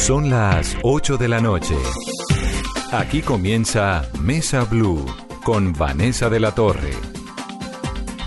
Son las 8 de la noche. Aquí comienza Mesa Blue con Vanessa de la Torre.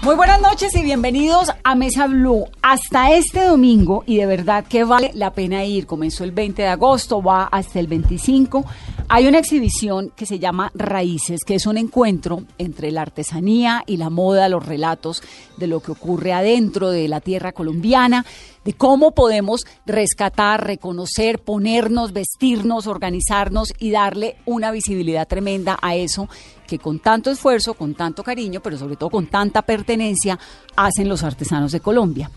Muy buenas noches y bienvenidos a Mesa Blue. Hasta este domingo, y de verdad que vale la pena ir, comenzó el 20 de agosto, va hasta el 25. Hay una exhibición que se llama Raíces, que es un encuentro entre la artesanía y la moda, los relatos de lo que ocurre adentro de la tierra colombiana, de cómo podemos rescatar, reconocer, ponernos, vestirnos, organizarnos y darle una visibilidad tremenda a eso que con tanto esfuerzo, con tanto cariño, pero sobre todo con tanta pertenencia, hacen los artesanos de Colombia.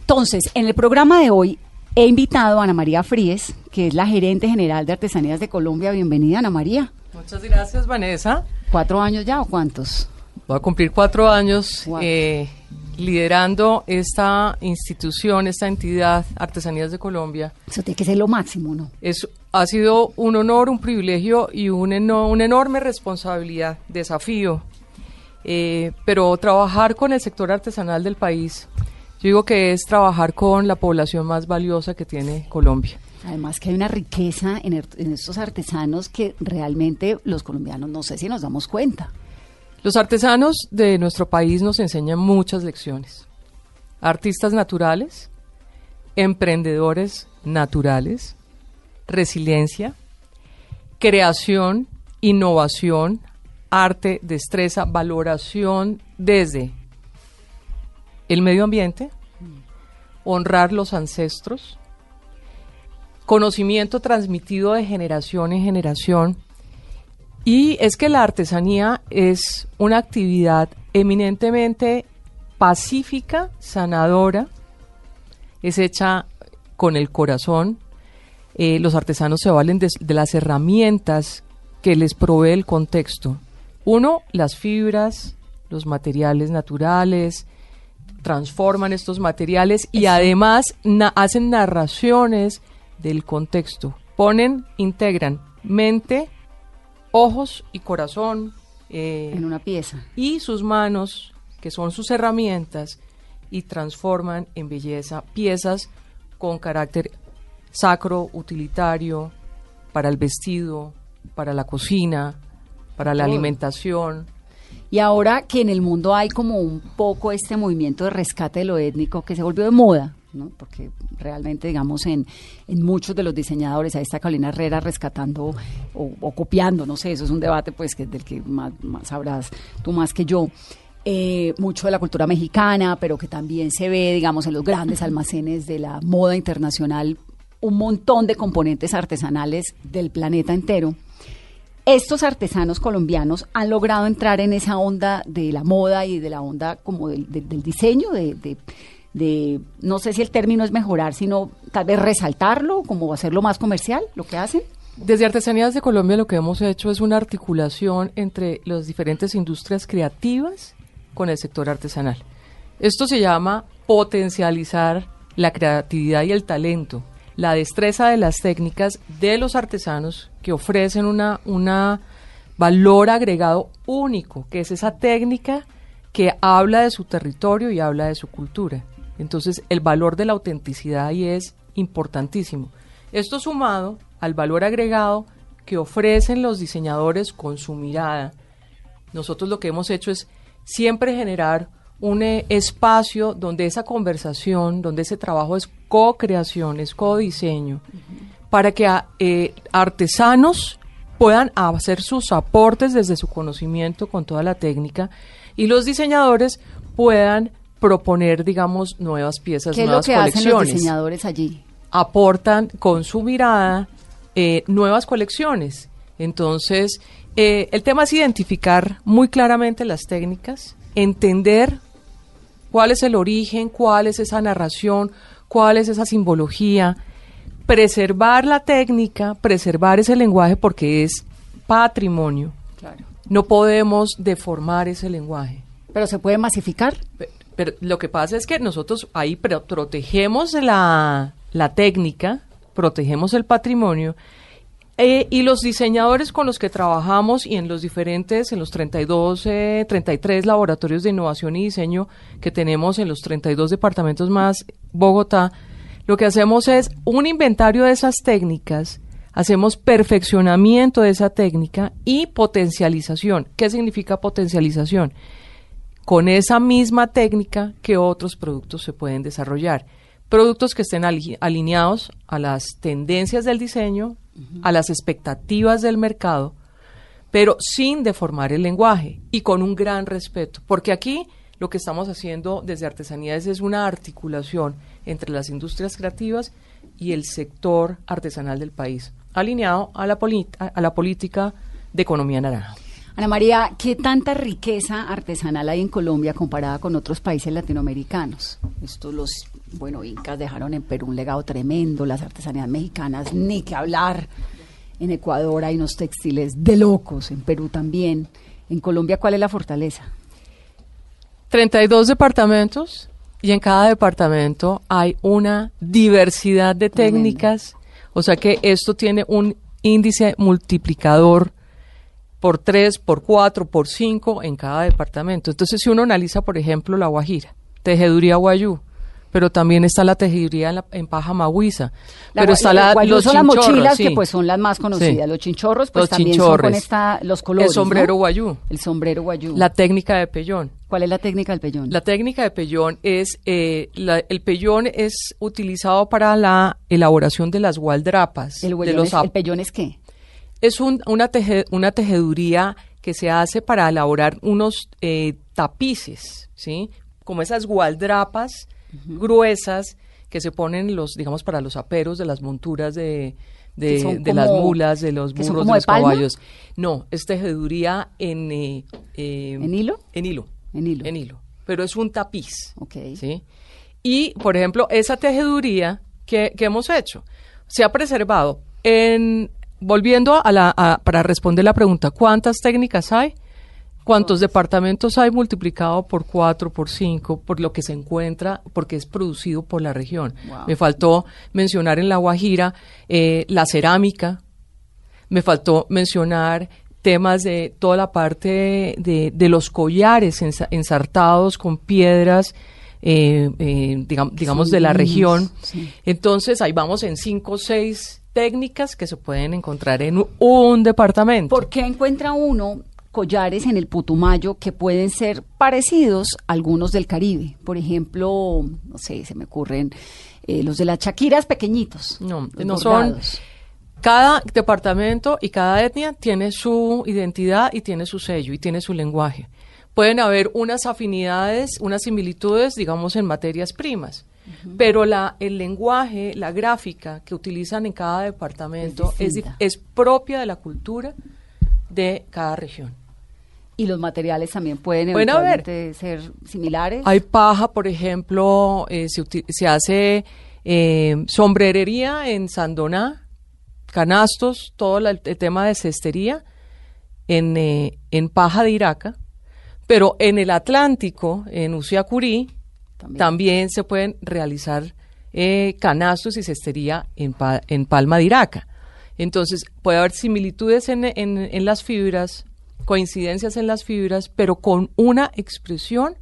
Entonces, en el programa de hoy He invitado a Ana María Fríes, que es la gerente general de Artesanías de Colombia. Bienvenida, Ana María. Muchas gracias, Vanessa. ¿Cuatro años ya o cuántos? Voy a cumplir cuatro años eh, liderando esta institución, esta entidad, Artesanías de Colombia. Eso tiene que ser lo máximo, ¿no? Es, ha sido un honor, un privilegio y un una enorme responsabilidad, desafío. Eh, pero trabajar con el sector artesanal del país yo digo que es trabajar con la población más valiosa que tiene Colombia. Además que hay una riqueza en, er, estos artesanos que realmente los colombianos no sé si nos damos cuenta. Los artesanos de nuestro país nos enseñan muchas lecciones. Artistas naturales, emprendedores naturales, resiliencia, creación, innovación, arte, destreza, valoración desde el medio ambiente, honrar los ancestros, conocimiento transmitido de generación en generación. Y es que la artesanía es una actividad eminentemente pacífica, sanadora, es hecha con el corazón. Eh, los artesanos se valen de, de las herramientas que les provee el contexto. Uno, las fibras, los materiales naturales, transforman estos materiales y además hacen narraciones del contexto. Ponen, integran mente, ojos y corazón. Eh, en una pieza. Y sus manos, que son sus herramientas, y transforman en belleza piezas con carácter sacro, utilitario, para el vestido, para la cocina, para la alimentación y ahora que en el mundo hay como un poco este movimiento de rescate de lo étnico que se volvió de moda, ¿no? porque realmente, digamos, en, en muchos de los diseñadores, ahí está Carolina Herrera rescatando o, copiando, no sé, eso es un debate pues que del que más, sabrás tú más que yo. Eh, mucho de la cultura mexicana, pero que también se ve, digamos, en los grandes almacenes de la moda internacional, un montón de componentes artesanales del planeta entero estos artesanos colombianos han logrado entrar en esa onda de la moda y de la onda como del, diseño, de, no sé si el término es mejorar, sino tal vez resaltarlo, como hacerlo más comercial, lo que hacen. Desde Artesanías de Colombia lo que hemos hecho es una articulación entre las diferentes industrias creativas con el sector artesanal. Esto se llama potencializar la creatividad y el talento la destreza de las técnicas de los artesanos que ofrecen una, una valor agregado único, que es esa técnica que habla de su territorio y habla de su cultura. Entonces, el valor de la autenticidad ahí es importantísimo. Esto sumado al valor agregado que ofrecen los diseñadores con su mirada. Nosotros lo que hemos hecho es siempre generar un eh, espacio donde esa conversación, donde ese trabajo es co-creación, es co-diseño, para que eh, artesanos puedan hacer sus aportes desde su conocimiento con toda la técnica y los diseñadores puedan proponer, digamos, nuevas piezas, ¿Qué nuevas es lo que Hacen los diseñadores allí? Aportan con su mirada eh, nuevas colecciones. Entonces, el tema es identificar muy claramente las técnicas, entender cuál es el origen, cuál es esa narración, cuál es esa simbología, preservar la técnica, preservar ese lenguaje porque es patrimonio. No podemos deformar ese lenguaje. Pero se puede masificar. Pero, lo que pasa es que nosotros ahí protegemos la, la técnica, protegemos el patrimonio eh, y los diseñadores con los que trabajamos y en los diferentes, en los 32, 33 laboratorios de innovación y diseño que tenemos en los 32 departamentos más Bogotá, lo que hacemos es un inventario de esas técnicas, hacemos perfeccionamiento de esa técnica y potencialización. ¿Qué significa potencialización? Con esa misma técnica que otros productos se pueden desarrollar. Productos que estén alineados a las tendencias del diseño, a las expectativas del mercado, pero sin deformar el lenguaje y con un gran respeto. Porque aquí lo que estamos haciendo desde Artesanías es una articulación entre las industrias creativas y el sector artesanal del país, alineado a la, a la política de economía naranja. Ana María, ¿qué tanta riqueza artesanal hay en Colombia comparada con otros países latinoamericanos? Estos los, bueno, incas dejaron en Perú un legado tremendo, las artesanías mexicanas, ni que hablar. En Ecuador hay unos textiles de locos, en Perú también. En Colombia, ¿cuál es la fortaleza? 32 departamentos y en cada departamento hay una diversidad de técnicas, o sea que esto tiene un índice multiplicador por 3, por 4, por 5 en cada departamento. Entonces, si uno analiza, por ejemplo, la Guajira, Tejeduría Guayú, pero también está la tejiduría en, paja mahuiza. pero está la, los son las mochilas que pues son las más conocidas. Los chinchorros pues también son con esta, los colores. El sombrero guayú. El sombrero guayú. La técnica de pellón. ¿Cuál es la técnica del pellón? La técnica de pellón es, eh, el pellón es utilizado para la elaboración de las gualdrapas. ¿El, de los ¿el pellón es qué? Es un, una, teje, una tejeduría que se hace para elaborar unos eh, tapices, ¿sí? Como esas gualdrapas gruesas que se ponen los, digamos, para los aperos de las monturas de, de, las mulas, de los burros, de los caballos. No, es tejeduría en... Eh, eh, ¿En hilo? En hilo. En hilo. En hilo. Pero es un tapiz. Ok. ¿sí? Y, por ejemplo, esa tejeduría que, que hemos hecho se ha preservado en... Volviendo a la, para responder la pregunta, ¿cuántas técnicas hay? ¿Cuántos departamentos hay multiplicado por cuatro, por cinco, por lo que se encuentra, porque es producido por la región? Me faltó mencionar en La Guajira eh, la cerámica, me faltó mencionar temas de toda la parte de, los collares ensartados con piedras, eh, eh, digamos, de la región. Entonces, ahí vamos en cinco o seis técnicas que se pueden encontrar en un departamento. ¿Por qué encuentra uno collares en el Putumayo que pueden ser parecidos a algunos del Caribe. Por ejemplo, no sé, se me ocurren eh, los de las Chaquiras pequeñitos. No, no son. Cada departamento y cada etnia tiene su identidad y tiene su sello y tiene su lenguaje. Pueden haber unas afinidades, unas similitudes, digamos, en materias primas, pero la, el lenguaje, la gráfica que utilizan en cada departamento es, es propia de la cultura de cada región. Y los materiales también pueden eventualmente ser similares. Hay paja, por ejemplo, eh, se, hace eh, sombrerería en Sandoná, canastos, todo el, tema de cestería en, eh, en paja de Iraca, pero en el Atlántico, en Uciacurí, también, se pueden realizar canastos y cestería en, en palma de Iraca. Entonces, puede haber similitudes en, en, en las fibras, coincidencias en las fibras, pero con una expresión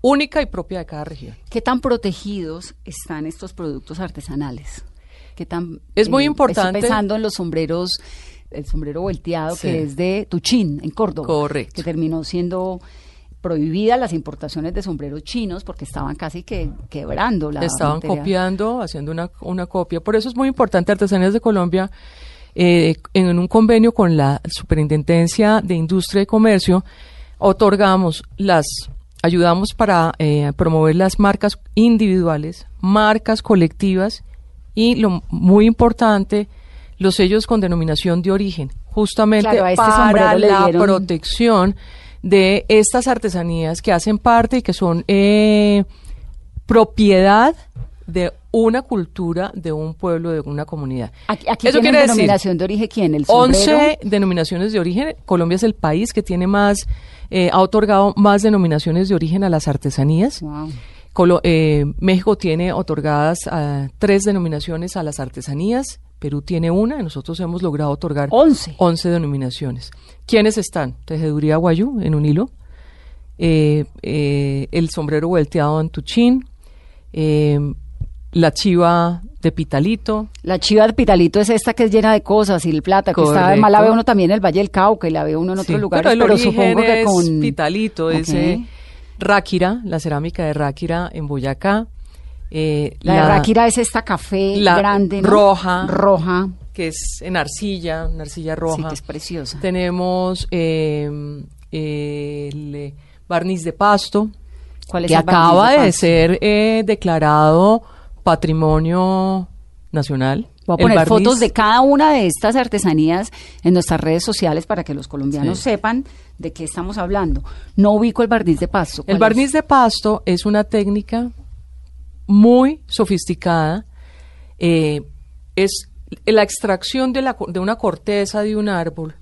única y propia de cada región. ¿Qué tan protegidos están estos productos artesanales? ¿Qué tan, es muy eh, importante. Estoy pensando en los sombreros, el sombrero volteado que es de Tuchín, en Córdoba. Correcto. Que terminó siendo prohibidas las importaciones de sombreros chinos porque estaban casi que quebrando la Estaban copiando, haciendo una, una copia. Por eso es muy importante Artesanías de Colombia eh, en un convenio con la Superintendencia de Industria y Comercio, otorgamos las, ayudamos para eh, promover las marcas individuales, marcas colectivas y lo muy importante, los sellos con denominación de origen, justamente este para la protección de estas artesanías que hacen parte y que son eh, propiedad de una cultura de un pueblo, de una comunidad. Aquí, Eso quiere denominación de origen quién? ¿El 11 denominaciones de origen. Colombia es el país que tiene más, eh, ha otorgado más denominaciones de origen a las artesanías. Eh, México tiene otorgadas uh, tres denominaciones a las artesanías. Perú tiene una, nosotros hemos logrado otorgar 11, 11 denominaciones. ¿Quiénes están? Tejeduría Guayú, en un hilo. Eh, el sombrero volteado en Tuchín, la chiva de Pitalito. La chiva de Pitalito es esta que es llena de cosas y el plata, que está además la ve uno también en el Valle del Cauca y la ve uno en otros lugares, pero, pero supongo que es con Pitalito, es eh, Ráquira, la cerámica de Ráquira en Boyacá. Eh, la, de Ráquira es esta café grande, ¿no? roja, roja, que es en arcilla, una arcilla roja. Sí, que es preciosa. Tenemos eh, el barniz de pasto, ¿Cuál es que el acaba de, de ser eh, declarado patrimonio nacional. Voy a poner fotos de cada una de estas artesanías en nuestras redes sociales para que los colombianos Sí. sepan de qué estamos hablando. No ubico el barniz de pasto. El ¿cuál barniz es? de pasto es una técnica muy sofisticada. eh, es la extracción de, la co- de una corteza de un árbol,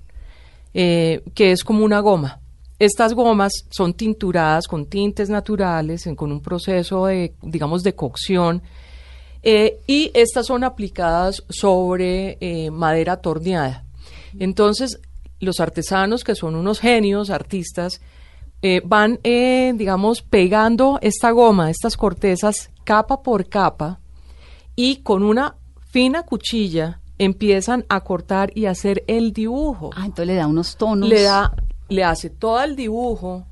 eh, que es como una goma. Estas gomas son tinturadas con tintes naturales, en- con un proceso de, digamos, de cocción. Eh, y estas son aplicadas sobre eh, madera torneada. Entonces, los artesanos, que son unos genios, artistas, eh, van, eh, digamos, pegando esta goma, estas cortezas, capa por capa, y con una fina cuchilla empiezan a cortar y hacer el dibujo. Ah, entonces le da unos tonos. Le da, le hace todo el dibujo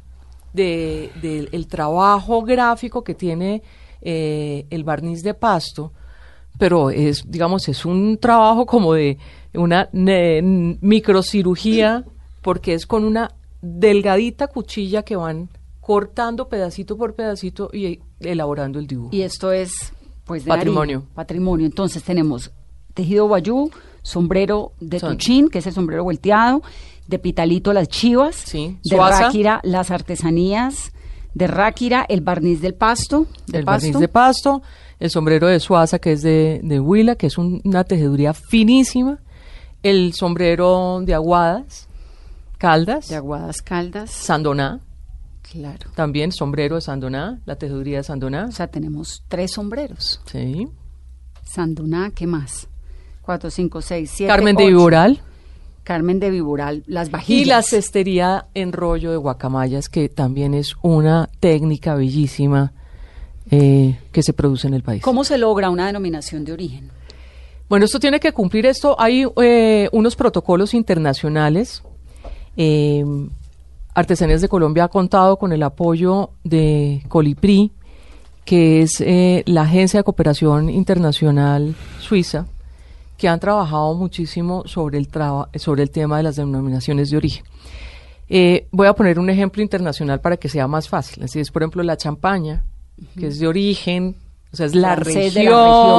de, del el trabajo gráfico que tiene eh, el barniz de pasto, pero es, digamos, es un trabajo como de una ne- microcirugía, porque es con una delgadita cuchilla que van cortando pedacito por pedacito y elaborando el dibujo. Y esto es, pues, de Patrimonio. Patrimonio. Entonces tenemos tejido guayú, sombrero de Son- tuchín, que es el sombrero volteado, de pitalito las chivas, Sí, de suaza. ráquira las artesanías, de ráquira el barniz del pasto, de el pasto. barniz de pasto, el sombrero de Suaza, que es de, de Huila, que es un- una tejeduría finísima, el sombrero de Aguadas, Caldas, de aguadas caldas, Sandoná, claro. también sombrero de Sandoná, la tejeduría de Sandoná. O sea, tenemos tres sombreros. Sí. Sandoná, ¿qué más? Cuatro, cinco, seis, siete, Carmen de ocho. Carmen de Viboral, las vajillas. y la cestería en rollo de guacamayas, que también es una técnica bellísima eh, que se produce en el país. ¿Cómo se logra una denominación de origen? Bueno, esto tiene que cumplir esto. Hay eh, unos protocolos internacionales. Eh, Artesanías de Colombia ha contado con el apoyo de Colipri, que es eh, la agencia de cooperación internacional suiza, que han trabajado muchísimo sobre el, traba- sobre el tema de las denominaciones de origen. Eh, voy a poner un ejemplo internacional para que sea más fácil. Así es, por ejemplo, la champaña, que es de origen, o sea, es la región, de la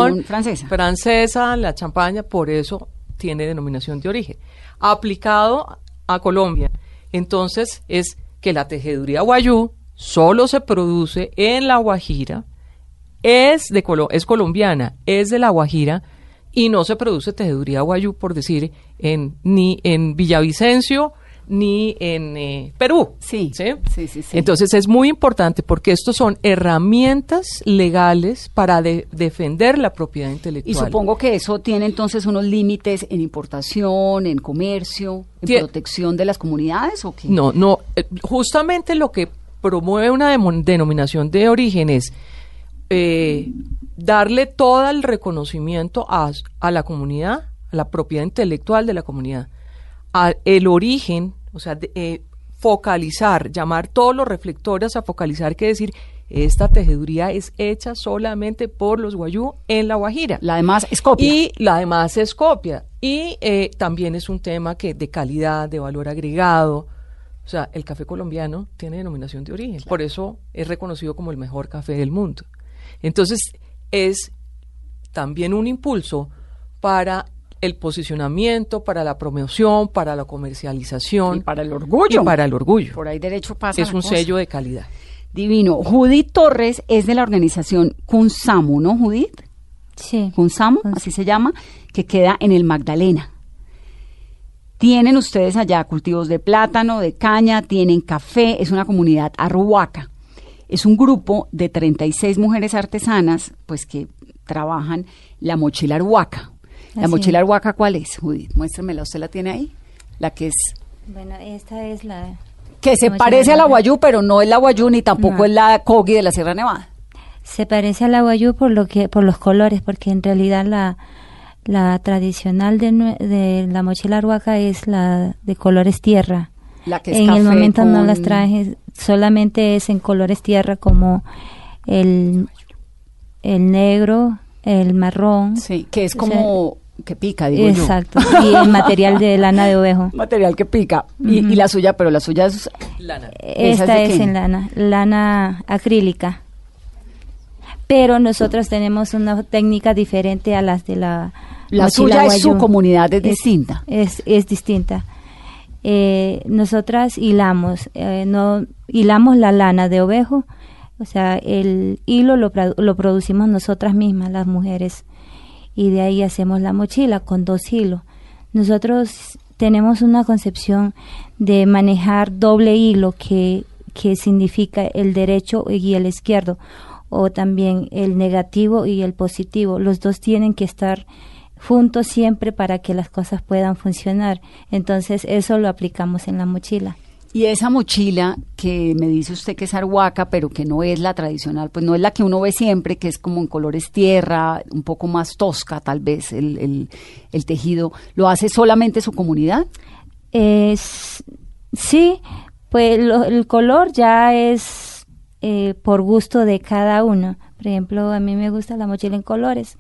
región francesa. francesa, la champaña, por eso tiene denominación de origen. Aplicado a Colombia, entonces es que la tejeduría guayú solo se produce en La Guajira, es, de Colo- es colombiana, es de La Guajira, y no se produce tejeduría guayú, por decir, en, ni en Villavicencio ni en eh, Perú. Sí, sí, sí, sí. Entonces es muy importante porque estos son herramientas legales para de- defender la propiedad intelectual. Y supongo que eso tiene entonces unos límites en importación, en comercio, en protección de las comunidades o qué? No, no, eh, justamente lo que promueve una denominación de origen es eh, darle todo el reconocimiento a, a la comunidad, a la propiedad intelectual de la comunidad, a el origen, o sea, de- eh, focalizar, llamar todos los reflectores a focalizar, que decir, esta tejeduría es hecha solamente por los guayú en La Guajira. La demás es copia. Y la demás es copia. Y eh, también es un tema que de calidad, de valor agregado. O sea, el café colombiano tiene denominación de origen. Por eso es reconocido como el mejor café del mundo. Entonces, es también un impulso para el posicionamiento, para la promoción, para la comercialización. Y para el orgullo. Y para el orgullo. Por ahí derecho pasa Es la un cosa. sello de calidad. Divino. Judith Torres es de la organización Kunsamu, ¿no, Judith? Sí. Kunsamu, así se llama, que queda en el Magdalena. Tienen ustedes allá cultivos de plátano, de caña, tienen café, es una comunidad arhuaca. Es un grupo de 36 mujeres artesanas, pues que trabajan la mochila arhuaca. ¿La Así mochila es. arhuaca cuál es, Judith? Muéstremela, ¿usted la tiene ahí? La que es Bueno, esta es la... que se parece a la guayú, pero no es la guayú ni tampoco No. es la cogi de la Sierra Nevada. Se parece a la guayú por lo que por los colores, porque en realidad la la tradicional de, de la mochila arhuaca es la de colores tierra. La que es en el momento no las traje, solamente es en colores tierra como el el negro, el marrón. Sí, que es O como que pica, digo yo. Exacto. Y el material de lana de ovejo. Material que pica. y, y la suya, pero la suya es... Lana. ¿Esa Esta es en lana, lana acrílica. Pero nosotros tenemos una técnica diferente a las de la La suya es su comunidad, es distinta. Es, es distinta. Eh, nosotras hilamos, eh, no hilamos la lana de ovejo, o sea, el hilo lo, lo producimos nosotras mismas, las mujeres, y de ahí hacemos la mochila con dos hilos. Nosotros tenemos una concepción de manejar doble hilo que, que significa el derecho y el izquierdo, o también el negativo y el positivo. Los dos tienen que estar juntos siempre para que las cosas puedan funcionar. Entonces eso lo aplicamos en la mochila. Y esa mochila que me dice usted que es arhuaca, pero que no es la tradicional, pues no es la que uno ve siempre, que es como en colores tierra, un poco más tosca tal vez el, el- el tejido, ¿lo hace solamente su comunidad? Es, sí, pues lo- el color ya es eh, por gusto de cada uno. Por ejemplo, a mí me gusta la mochila en colores.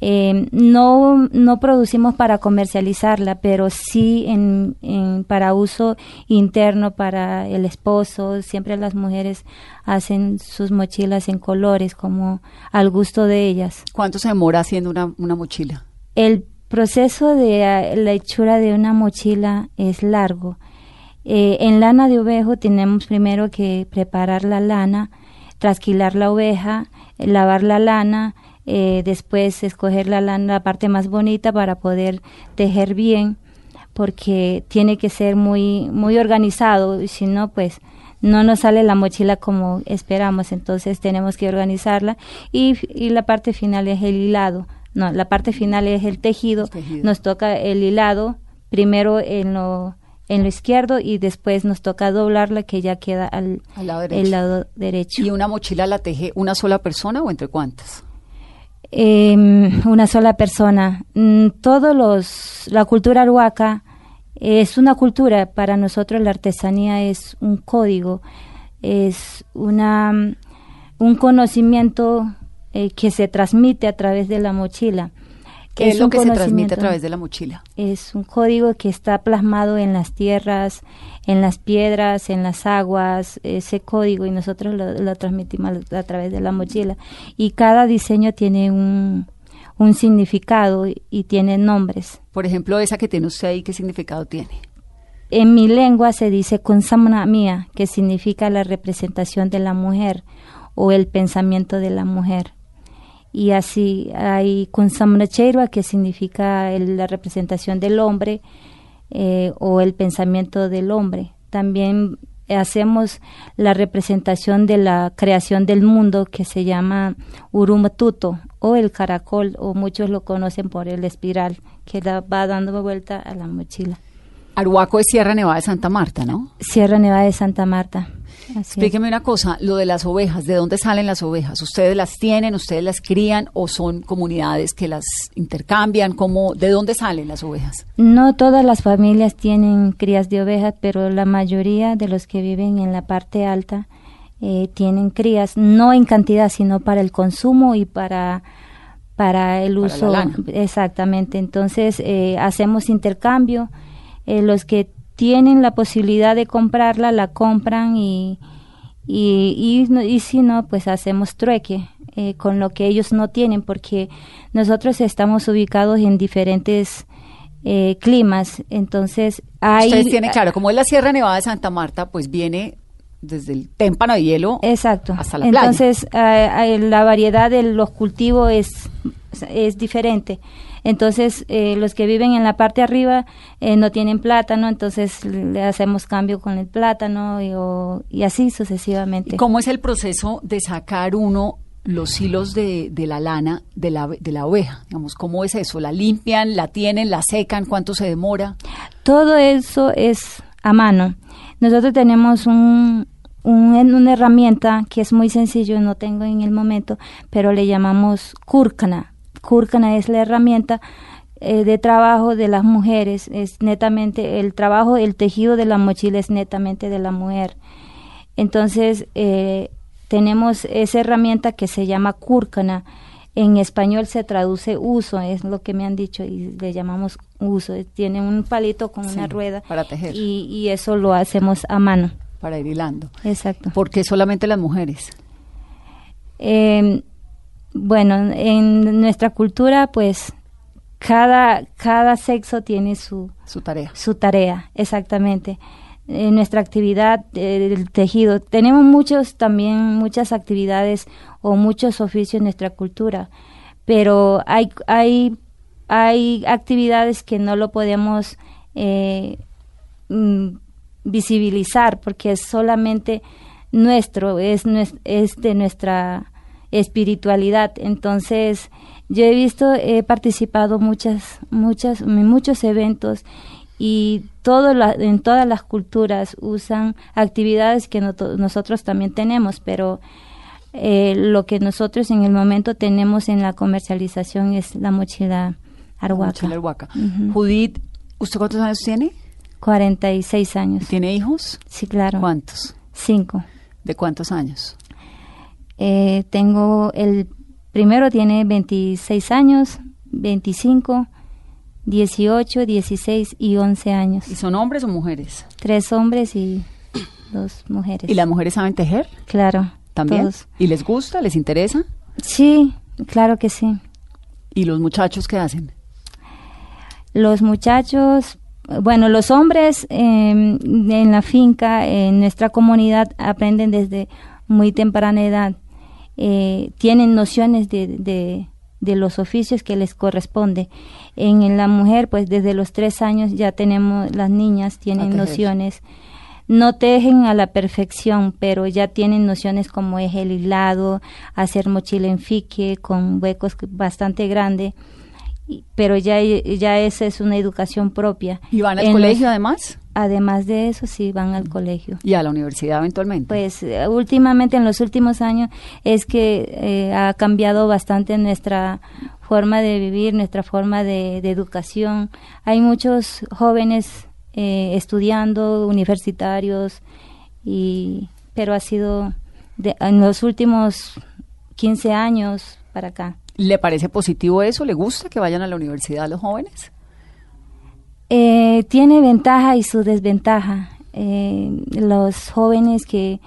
Eh, no, no producimos para comercializarla, pero sí en, en- para uso interno para el esposo. Siempre las mujeres hacen sus mochilas en colores como al gusto de ellas. ¿Cuánto se demora haciendo una, una mochila? El proceso de eh, la hechura de una mochila es largo. Eh, en lana de ovejo tenemos primero que preparar la lana, trasquilar la oveja, lavar la lana, eh, después escoger la lana, la parte más bonita para poder tejer bien, porque tiene que ser muy, muy organizado, y si no, pues no nos sale la mochila como esperamos, entonces tenemos que organizarla y, y la parte final es el hilado. No, la parte final es el tejido. El tejido. Nos toca el hilado primero en lo en lo izquierdo y después nos toca doblarla que ya queda al, Al lado derecho. el lado derecho. ¿Y una mochila la teje una sola persona o entre cuántas? Em, una sola persona. Mm, todos los, la cultura arhuaca es una cultura, para nosotros la artesanía es un código, es una, mm, un conocimiento eh, que se transmite a través de la mochila. ¿Qué es, lo que se transmite a través de la mochila? es un código que está plasmado en las tierras, en las piedras, en las aguas, ese código y nosotros lo, lo transmitimos a través de la mochila. Y cada diseño tiene un, un significado y, y tiene nombres. Por ejemplo, esa que tiene usted ahí, ¿qué significado tiene? En mi lengua se dice kunsamna mía, que significa la representación de la mujer o el pensamiento de la mujer. Y así hay kunsamna cherwa, que significa el- la representación del hombre eh, o el pensamiento del hombre. También hacemos la representación de la creación del mundo que se llama Urumatuto o el caracol, o muchos lo conocen por el espiral, que la va dando vuelta a la mochila. Arhuaco es Sierra Nevada de Santa Marta, ¿no? Sierra Nevada de Santa Marta. Explíqueme una cosa, lo de las ovejas, ¿de dónde salen las ovejas? ¿Ustedes las tienen, ustedes las crían o son comunidades que las intercambian? ¿Cómo, ¿De dónde salen las ovejas? No todas las familias tienen crías de ovejas, pero la mayoría de los que viven en la parte alta eh, tienen crías, no en cantidad, sino para el consumo y para para el Para uso. lana. Exactamente. Entonces eh, hacemos intercambio. Eh, los que tienen la posibilidad de comprarla la compran y y, y, si no, pues hacemos trueque eh, con lo que ellos no tienen, porque nosotros estamos ubicados en diferentes eh, climas, entonces hay... Ustedes tienen, claro, como es la Sierra Nevada de Santa Marta, pues viene desde el témpano de hielo Exacto. hasta la playa. Entonces, ah, ah, la variedad de los cultivos es, es diferente. Entonces, eh, los que viven en la parte de arriba eh, no tienen plátano, entonces le hacemos cambio con el plátano y, o- y así sucesivamente. ¿Y ¿Cómo es el proceso de sacar uno los hilos de, de la lana de la, de la oveja? Digamos, ¿Cómo es eso? ¿La limpian, la tienen, la secan? ¿Cuánto se demora? Todo eso es a mano. Nosotros tenemos un, un- una herramienta que es muy sencillo, no tengo en el momento, pero le llamamos cúrcana. Cúrcana es la herramienta eh, de trabajo de las mujeres, es netamente el trabajo, el tejido de la mochila es netamente de la mujer. Entonces, eh, tenemos esa herramienta que se llama cúrcana. En español se traduce uso, es lo que me han dicho, y le llamamos uso. Tiene un palito con Sí, una rueda. para tejer. Y, y eso lo hacemos a mano. Para ir hilando. Exacto. ¿Por qué solamente las mujeres? Eh, bueno, en nuestra cultura, pues, cada, cada sexo tiene su, Su tarea. su tarea, exactamente. En nuestra actividad eh, del tejido, tenemos muchos también muchas actividades o muchos oficios en nuestra cultura, pero hay hay hay actividades que no lo podemos eh, mm, visibilizar porque es solamente nuestro, es, es de nuestra espiritualidad. Entonces, yo he visto, he participado muchas, muchas, en muchos eventos y todo la- en todas las culturas usan actividades que noto- nosotros también tenemos, pero eh, lo que nosotros en el momento tenemos en la comercialización es la mochila arhuaca. Mochila Arhuaca. Judith, ¿usted cuántos años tiene? 46 años. ¿Tiene hijos? Sí, claro. ¿Cuántos? Cinco. ¿De cuántos años? Eh, tengo el primero tiene 26 años, 25, 18, 16 y 11 años. ¿Y son hombres o mujeres? Tres hombres y dos mujeres. ¿Y las mujeres saben tejer? Claro. ¿También? todos. ¿Y les gusta? ¿Les interesa? Sí, claro que sí. ¿Y los muchachos qué hacen? Los muchachos, bueno, los hombres eh, en la finca, en nuestra comunidad, aprenden desde muy temprana edad. Eh, tienen nociones de, de, de los oficios que les corresponde. En, la mujer, pues desde los tres años ya tenemos, las niñas tienen nociones. No tejen a la perfección, pero ya tienen nociones como es el hilado, hacer mochila en fique con huecos bastante grandes pero ya, ya esa es una educación propia. ¿Y van al En colegio los- además? Además de eso, sí, van al colegio. ¿Y a la universidad eventualmente? Pues eh, últimamente, en los últimos años, es que eh, ha cambiado bastante nuestra forma de vivir, nuestra forma de, de educación. Hay muchos jóvenes eh, estudiando, universitarios, y, pero ha sido de- en los últimos 15 años para acá. ¿Le parece positivo eso? ¿Le gusta que vayan a la universidad los jóvenes? Eh, tiene ventaja y su desventaja. Eh, los jóvenes que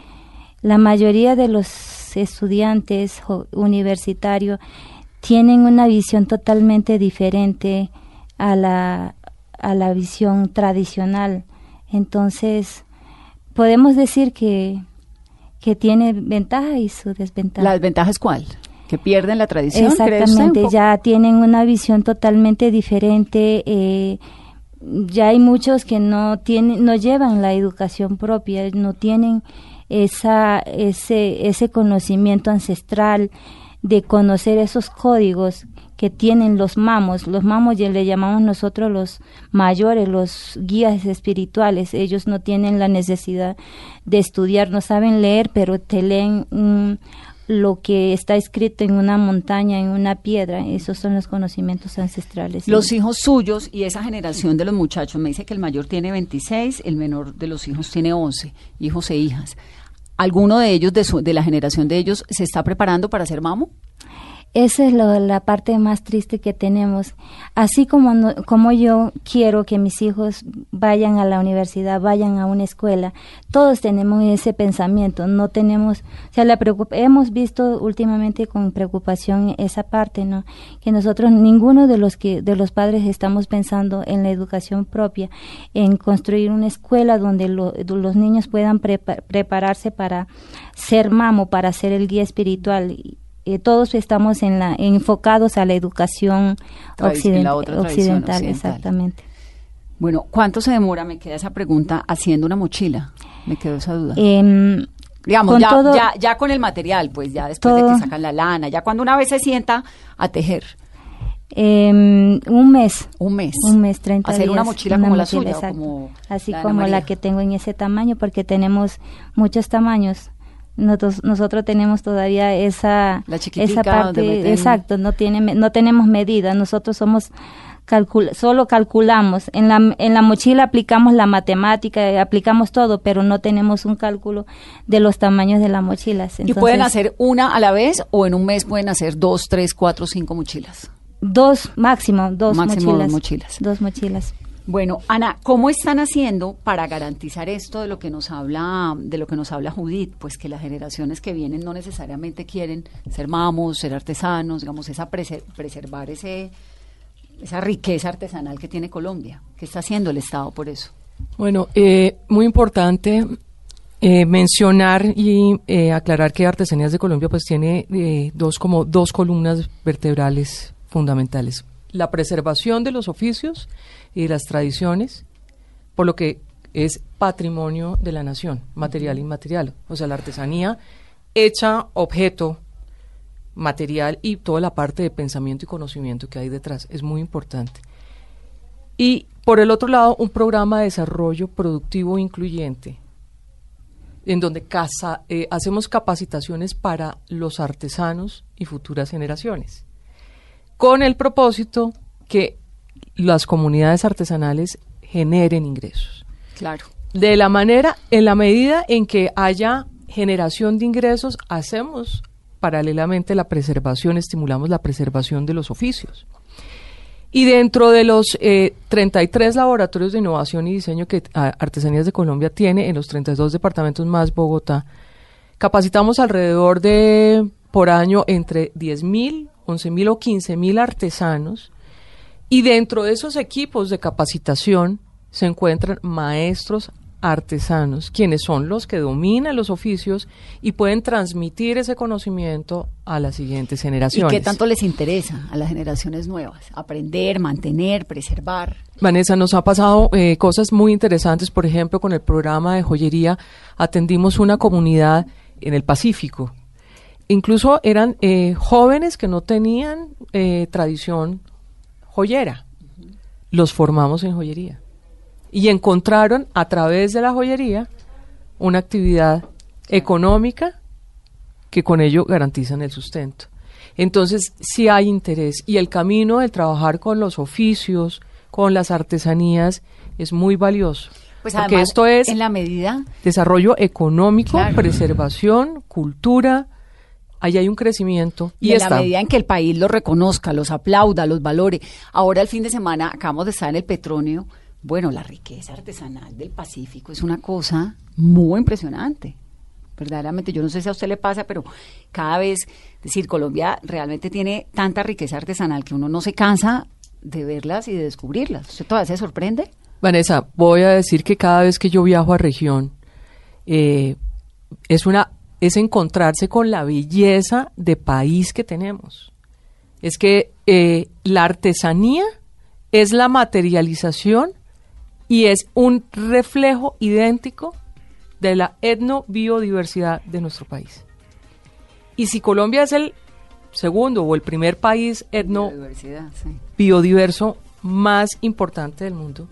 la mayoría de los estudiantes universitarios tienen una visión totalmente diferente a la, a la visión tradicional. Entonces, podemos decir que, que tiene ventaja y su desventaja. ¿La desventaja es cuál? ¿Que pierden la tradición? ¿cree usted, un Exactamente, ya tienen una visión totalmente diferente. eh, ya hay muchos que no tienen, no llevan la educación propia, no tienen esa, ese, ese conocimiento ancestral de conocer esos códigos que tienen los mamos. Los mamos ya le llamamos nosotros los mayores, los guías espirituales. Ellos no tienen la necesidad de estudiar, no saben leer, pero te leen un- lo que está escrito en una montaña, en una piedra. Esos son los conocimientos ancestrales. Los hijos suyos y esa generación de los muchachos, me dice que el mayor tiene 26, el menor de los hijos tiene 11, hijos e hijas. ¿Alguno de ellos, de, su- de la generación de ellos, se está preparando para ser mamo? Esa es la parte más triste que tenemos. Así como, no- como yo quiero que mis hijos vayan a la universidad, vayan a una escuela, todos tenemos ese pensamiento. No tenemos, o sea, la preocup- hemos visto últimamente con preocupación esa parte, ¿no? Que nosotros, ninguno de los que de los padres estamos pensando en la educación propia, en construir una escuela donde lo- los niños puedan prepa- prepararse para ser mamo, para ser el guía espiritual. Eh, todos estamos en la, enfocados a la educación la otra occidental, occidental. exactamente. Bueno, ¿cuánto se demora? Me queda esa pregunta haciendo una mochila. Me quedó esa duda. Em, Digamos, con ya, todo- ya, ya con el material, pues ya después de que sacan la lana, ya cuando una vez se sienta a tejer. Em, un mes. Un mes. Un mes, 30 Hacer días. una mochila como la suya, como Así la como la que tengo en ese tamaño, porque tenemos muchos tamaños. Nosotros, nosotros tenemos todavía esa, La esa parte, exacto, no tiene, no tenemos medida, nosotros somos calcul- solo calculamos, en la, en la mochila aplicamos la matemática, eh, aplicamos todo, pero no tenemos un cálculo de los tamaños de las mochilas. ¿Y pueden Entonces, hacer una a la vez o en un mes pueden hacer dos, tres, cuatro, cinco mochilas? Dos, máximo, dos Máximo dos mochilas. Dos mochilas. Bueno, Ana, ¿cómo están haciendo para garantizar esto de lo que nos habla, de lo que nos habla Judith? Pues que las generaciones que vienen no necesariamente quieren ser mamos, ser artesanos, digamos, esa preser- preservar ese esa riqueza artesanal que tiene Colombia. ¿Qué está haciendo el Estado por eso? Bueno, eh, muy importante eh, mencionar y eh, aclarar que Artesanías de Colombia pues tiene eh, dos como dos columnas vertebrales fundamentales: la preservación de los oficios y de las tradiciones, por lo que es patrimonio de la nación, material e inmaterial. O sea, la artesanía hecha objeto material y toda la parte de pensamiento y conocimiento que hay detrás. Es muy importante. Y por el otro lado, un programa de desarrollo productivo incluyente, en donde casa- eh, hacemos capacitaciones para los artesanos y futuras generaciones, con el propósito que las comunidades artesanales generen ingresos. Claro. De la manera, en la medida en que haya generación de ingresos, hacemos paralelamente la preservación, estimulamos la preservación de los oficios. Y dentro de los eh, 33 laboratorios de innovación y diseño que ah, Artesanías de Colombia tiene en los 32 departamentos más Bogotá, capacitamos alrededor de por año entre 10.000 11.000 o 15.000 artesanos y dentro de esos equipos de capacitación se encuentran maestros artesanos, quienes son los que dominan los oficios y pueden transmitir ese conocimiento a las siguientes generaciones. Qué tanto les interesa a las generaciones nuevas? Aprender, mantener, preservar. Vanessa, nos ha pasado eh, cosas muy interesantes. Por ejemplo, con el programa de joyería atendimos una comunidad en el Pacífico Incluso eran eh, jóvenes que no tenían eh, tradición joyera. Los formamos en joyería. Y encontraron a través de la joyería una actividad económica que con ello garantizan el sustento. Entonces, sí hay interés y el camino de trabajar con los oficios, con las artesanías, es muy valioso. Pues porque además, esto es en la medida desarrollo económico, Claro. preservación, cultura, ahí hay un crecimiento y, y, en está. la medida en que el país los reconozca, los aplauda, los valore. Ahora el fin de semana acabamos de estar en el Petronio. Bueno, la riqueza artesanal del Pacífico es una cosa muy impresionante. Verdaderamente, yo no sé si a usted le pasa, pero cada vez, es decir, Colombia realmente tiene tanta riqueza artesanal que uno no se cansa de verlas y de descubrirlas. ¿Usted todavía se sorprende? Vanessa, voy a decir que cada vez que yo viajo a región, eh, es una es encontrarse con la belleza de país que tenemos. Es que eh, la artesanía es la materialización y es un reflejo idéntico de la etnobiodiversidad de nuestro país. Y si Colombia es el segundo o el primer país etno sí. biodiverso más importante del mundo,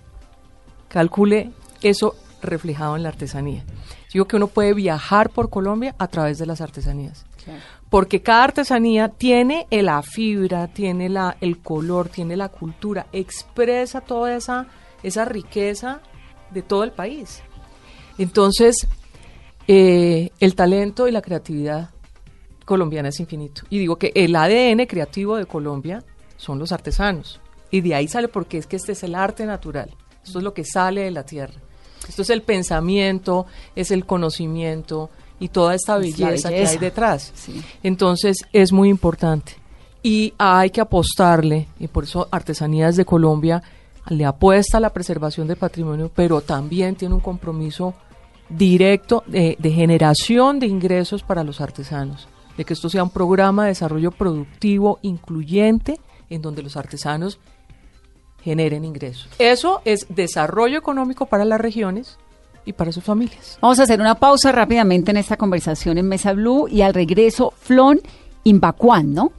calcule eso reflejado en la artesanía. Digo que uno puede viajar por Colombia a través de las artesanías. Claro. Porque cada artesanía tiene la fibra, tiene la, el color, tiene la cultura, expresa toda esa, esa riqueza de todo el país. Entonces, eh, el talento y la creatividad colombiana es infinito. Y digo que el ADN creativo de Colombia son los artesanos. Y de ahí sale porque es que este es el arte natural. Esto es lo que sale de la tierra. Esto es el pensamiento, es el conocimiento y toda esta Es belleza, que hay detrás. Sí. Entonces es muy importante. Y hay que apostarle, y por eso Artesanías de Colombia le apuesta a la preservación del patrimonio, pero también tiene un compromiso directo de, de generación de ingresos para los artesanos, de que esto sea un programa de desarrollo productivo incluyente en donde los artesanos generen ingresos. Eso es desarrollo económico para las regiones y para sus familias. Vamos a hacer una pausa rápidamente en esta conversación en Mesa Blue y al regreso, Flon Imbacuán, ¿no?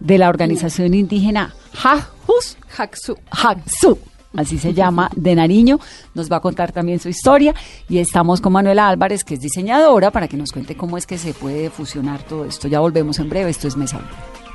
de la organización indígena Jajus Haxu. Haxu, así se llama, de Nariño. Nos va a contar también su historia y estamos con Manuela Álvarez, que es diseñadora, para que nos cuente cómo es que se puede fusionar todo esto. Ya volvemos en breve, esto es Mesa Blue.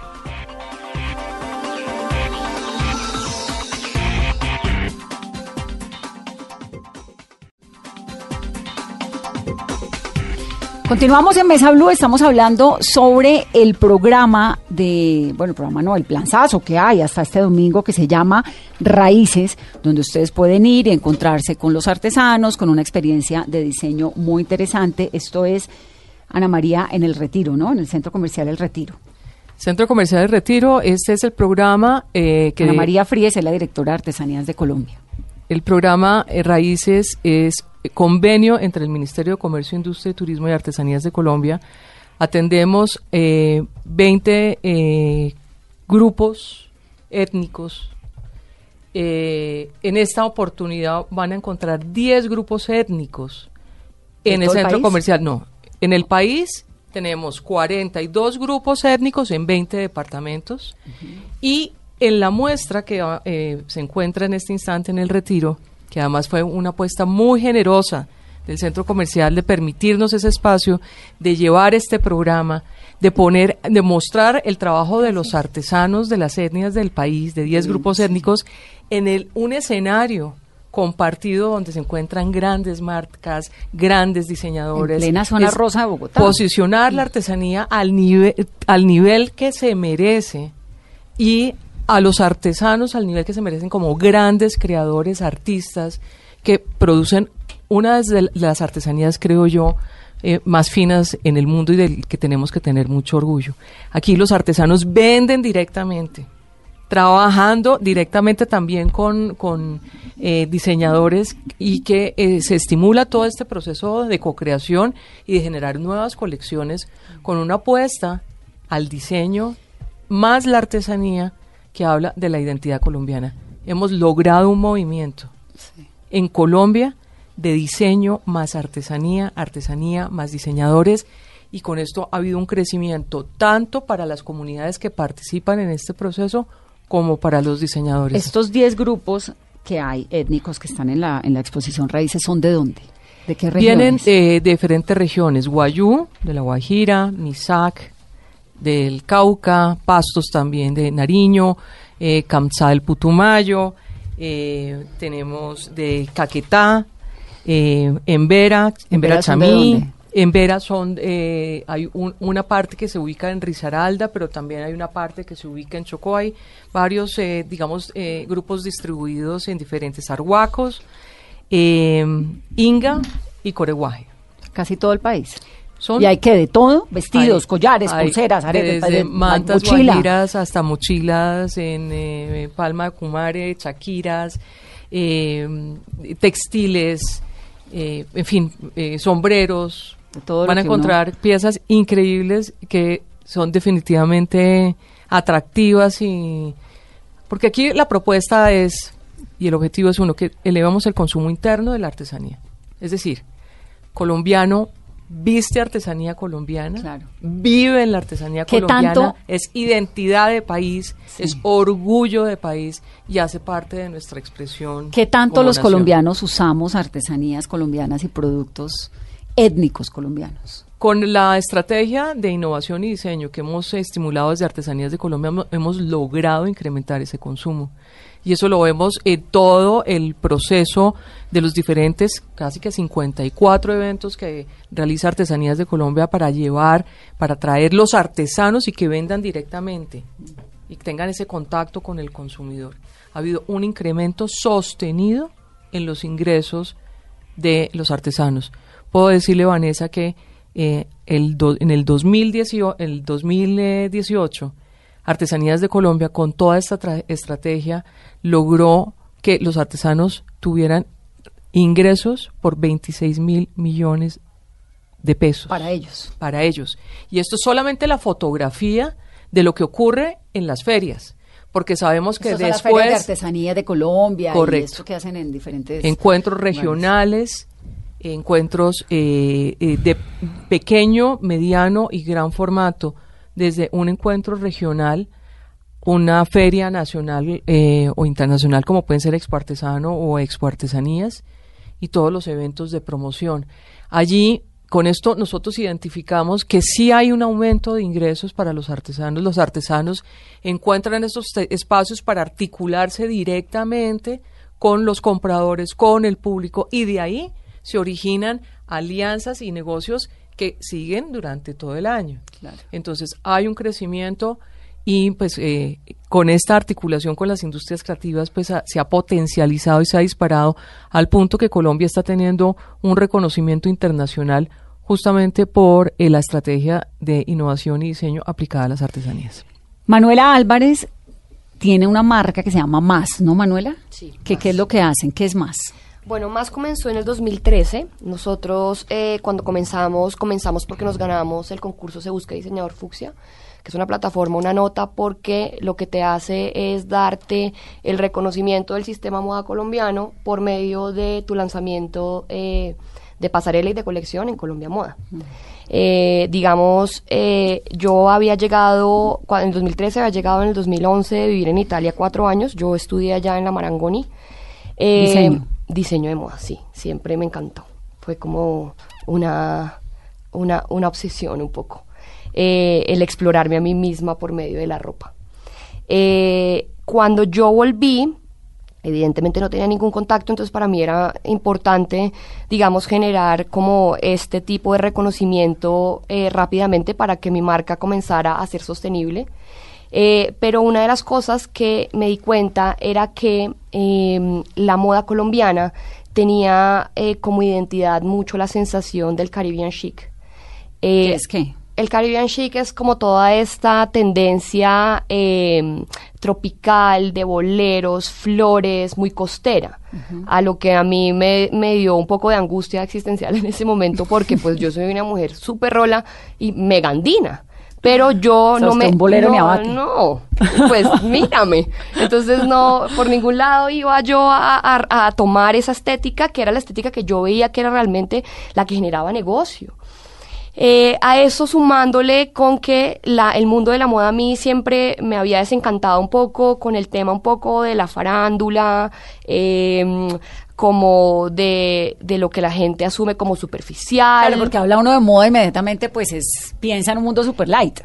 Continuamos en Mesa Blue, estamos hablando sobre el programa de, bueno, el programa no, el planzazo que hay hasta este domingo que se llama Raíces, donde ustedes pueden ir y encontrarse con los artesanos, con una experiencia de diseño muy interesante. Esto es, Ana María, en el Retiro, ¿no? En el Centro Comercial El Retiro. Centro Comercial del Retiro, este es el programa eh, que... Ana María Fríes es la directora de Artesanías de Colombia. El programa eh, Raíces es convenio entre el Ministerio de Comercio, Industria, Turismo y Artesanías de Colombia. Atendemos eh, 20 eh, grupos étnicos. Eh, en esta oportunidad van a encontrar 10 grupos étnicos ¿De en el centro comercial. No, en el país tenemos 42 grupos étnicos en 20 departamentos y en la muestra que eh, se encuentra en este instante en el retiro, que además fue una apuesta muy generosa del centro comercial de permitirnos ese espacio, de llevar este programa, de poner, de mostrar el trabajo de los artesanos de las etnias del país, de 10 grupos étnicos, en el, un escenario compartido donde se encuentran grandes marcas, grandes diseñadores. En plena zona Es rosa de Bogotá. Posicionar la artesanía al nivel, al nivel que se merece y a los artesanos al nivel que se merecen como grandes creadores, artistas que producen una de las artesanías, creo yo, eh, más finas en el mundo y del que tenemos que tener mucho orgullo. Aquí los artesanos venden directamente, trabajando directamente también con, con eh, diseñadores y que eh, se estimula todo este proceso de co-creación y de generar nuevas colecciones con una apuesta al diseño más la artesanía que habla de la identidad colombiana. Hemos logrado un movimiento en Colombia de diseño más artesanía, artesanía más diseñadores y con esto ha habido un crecimiento tanto para las comunidades que participan en este proceso como para los diseñadores. Estos 10 grupos que hay étnicos que están en la, en la exposición Raíces, ¿son de dónde? ¿De qué Vienen regiones? de, de diferentes regiones, Guayú, de la Guajira, Misac, del Cauca, Pastos también de Nariño, eh, Camsá del Putumayo, eh, tenemos de Caquetá, eh, Embera, Embera Chamí, en Vera son, eh, hay un- una parte que se ubica en Risaralda, pero también hay una parte que se ubica en Chocó. Hay varios, eh, digamos, eh, grupos distribuidos en diferentes arhuacos, eh, Inga y Coreguaje. Casi todo el país. Son- y hay que de todo, vestidos, Hay- collares, hay pulseras, aretes, desde de- mantas mochila. guajiras hasta mochilas en eh, Palma de Cumare, chaquiras, eh, textiles, eh, en fin, sombreros. Todo Van a uno- encontrar piezas increíbles que son definitivamente atractivas y porque aquí la propuesta es y el objetivo es uno que elevamos el consumo interno de la artesanía. Es decir, colombiano viste artesanía colombiana, Claro. vive en la artesanía ¿Qué colombiana, tanto- es identidad de país, es orgullo de país y hace parte de nuestra expresión. ¿Qué tanto los nación. colombianos usamos artesanías colombianas y productos étnicos colombianos? Con la estrategia de innovación y diseño que hemos estimulado desde Artesanías de Colombia, hemo- hemos logrado incrementar ese consumo. Y eso lo vemos en todo el proceso de los diferentes, casi que 54 eventos que realiza Artesanías de Colombia para llevar, para traer los artesanos y que vendan directamente y tengan ese contacto con el consumidor. Ha habido un incremento sostenido en los ingresos de los artesanos. Puedo decirle, Vanessa, que eh, el en el 2018, el 2018, Artesanías de Colombia, con toda esta tra- estrategia, logró que los artesanos tuvieran ingresos por 26 mil millones de pesos Para ellos. para ellos. Y esto es solamente la fotografía de lo que ocurre en las ferias, porque sabemos que son las ferias de después artesanía de Colombia y Correcto. esto que hacen en diferentes encuentros regionales, encuentros eh, eh, de pequeño, mediano y gran formato, desde un encuentro regional una feria nacional eh, o internacional como pueden ser Expo Artesano o Expo Artesanías y todos los eventos de promoción. Allí, con esto nosotros identificamos que sí hay un aumento de ingresos para los artesanos. Los artesanos encuentran estos espacios para articularse directamente con los compradores, con el público y de ahí se originan alianzas y negocios que siguen durante todo el año. Entonces hay un crecimiento y pues eh, con esta articulación con las industrias creativas pues se ha potencializado y se ha disparado al punto que Colombia está teniendo un reconocimiento internacional justamente por eh, la estrategia de innovación y diseño aplicada a las artesanías. Manuela Álvarez tiene una marca que se llama Más, ¿no, Manuela? Sí. ¿Qué, ¿Qué es lo que hacen? ¿Qué es Más? Bueno, más comenzó en el 2013. Nosotros eh, cuando comenzamos, comenzamos porque nos ganamos el concurso Se Busca Diseñador Fucsia que es una plataforma, una nota, porque lo que te hace es darte el reconocimiento del sistema moda colombiano por medio de tu lanzamiento eh, de pasarela y de colección en Colombia Moda. Eh, digamos, eh, yo había llegado, en el 2013 había llegado en el 2011 de vivir en Italia cuatro años, yo estudié allá en la Marangoni. Diseño. Diseño de moda, sí, siempre me encantó. Fue como una, una, una obsesión un poco. Eh, el explorarme a mí misma por medio de la ropa. Eh, cuando yo volví, evidentemente no tenía ningún contacto, entonces para mí era importante, digamos, generar como este tipo de reconocimiento eh, rápidamente para que mi marca comenzara a ser sostenible. Pero una de las cosas que me di cuenta era que em, la moda colombiana tenía como identidad mucho la sensación del Caribbean chic. ¿Qué es qué? el Caribbean chic es como toda esta tendencia em, tropical de boleros, flores, muy costera, a lo que a mí me, dio un poco de angustia existencial en ese momento porque pues yo soy una mujer súper rola y megandina. Pero yo no me... Un bolero no, no, pues mírame. Entonces no, por ningún lado iba yo a tomar esa estética que era la estética que yo veía que era realmente la que generaba negocio. Eh, a eso sumándole con que la, el mundo de la moda a mí siempre me había desencantado un poco con el tema un poco de la farándula, eh, como de, de, lo que la gente asume como superficial. Claro, porque habla uno de moda inmediatamente, pues es piensa en un mundo super light.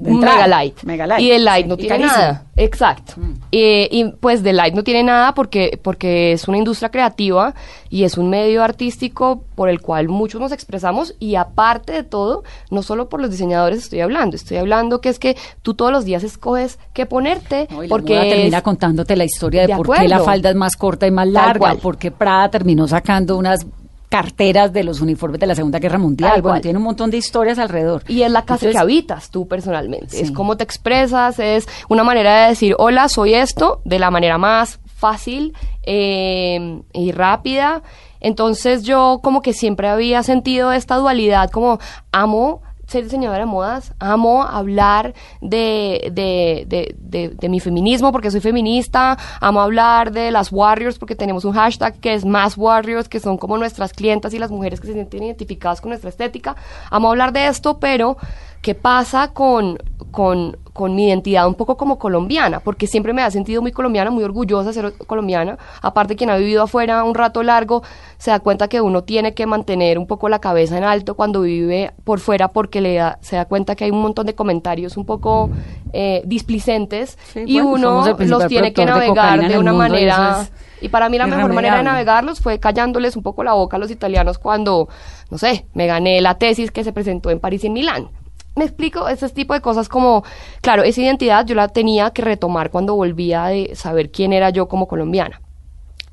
mega light. Mega light. Y el light no tiene nada. Exacto. Mm. y pues de light no tiene nada porque, porque es una industria creativa y es un medio artístico por el cual muchos nos expresamos y aparte de todo, no solo por los diseñadores estoy hablando, estoy hablando que es que tú todos los días escoges qué ponerte. porque termina contándote la historia de, por qué la falda es más corta y más larga, porque Prada terminó sacando unas carteras de los uniformes de la Segunda Guerra Mundial. Bueno, tiene un montón de historias alrededor. Y es la casa que habitas tú personalmente. Es cómo te expresas, es una manera de decir, hola, soy esto, de la manera más fácil eh, y rápida. Entonces yo como que siempre había sentido esta dualidad, como amo ser diseñadora de modas, amo hablar de, de, de, de, mi feminismo porque soy feminista, amo hablar de las warriors porque tenemos un hashtag que es más warriors, que son como nuestras clientas y las mujeres que se sienten identificadas con nuestra estética, amo hablar de esto, pero ¿qué pasa con, con, con mi identidad un poco como colombiana, porque siempre me ha sentido muy colombiana, muy orgullosa de ser colombiana. Aparte, quien ha vivido afuera un rato largo se da cuenta que uno tiene que mantener un poco la cabeza en alto cuando vive por fuera, porque le se da cuenta que hay un montón de comentarios un poco eh, displicentes y uno los tiene que navegar de, una manera. Y para mí la mejor manera de navegarlos fue callándoles un poco la boca a los italianos cuando, no sé, me gané la tesis que se presentó en París y en Milán me explico, ese tipo de cosas como, claro, esa identidad yo la tenía que retomar cuando volvía de saber quién era yo como colombiana.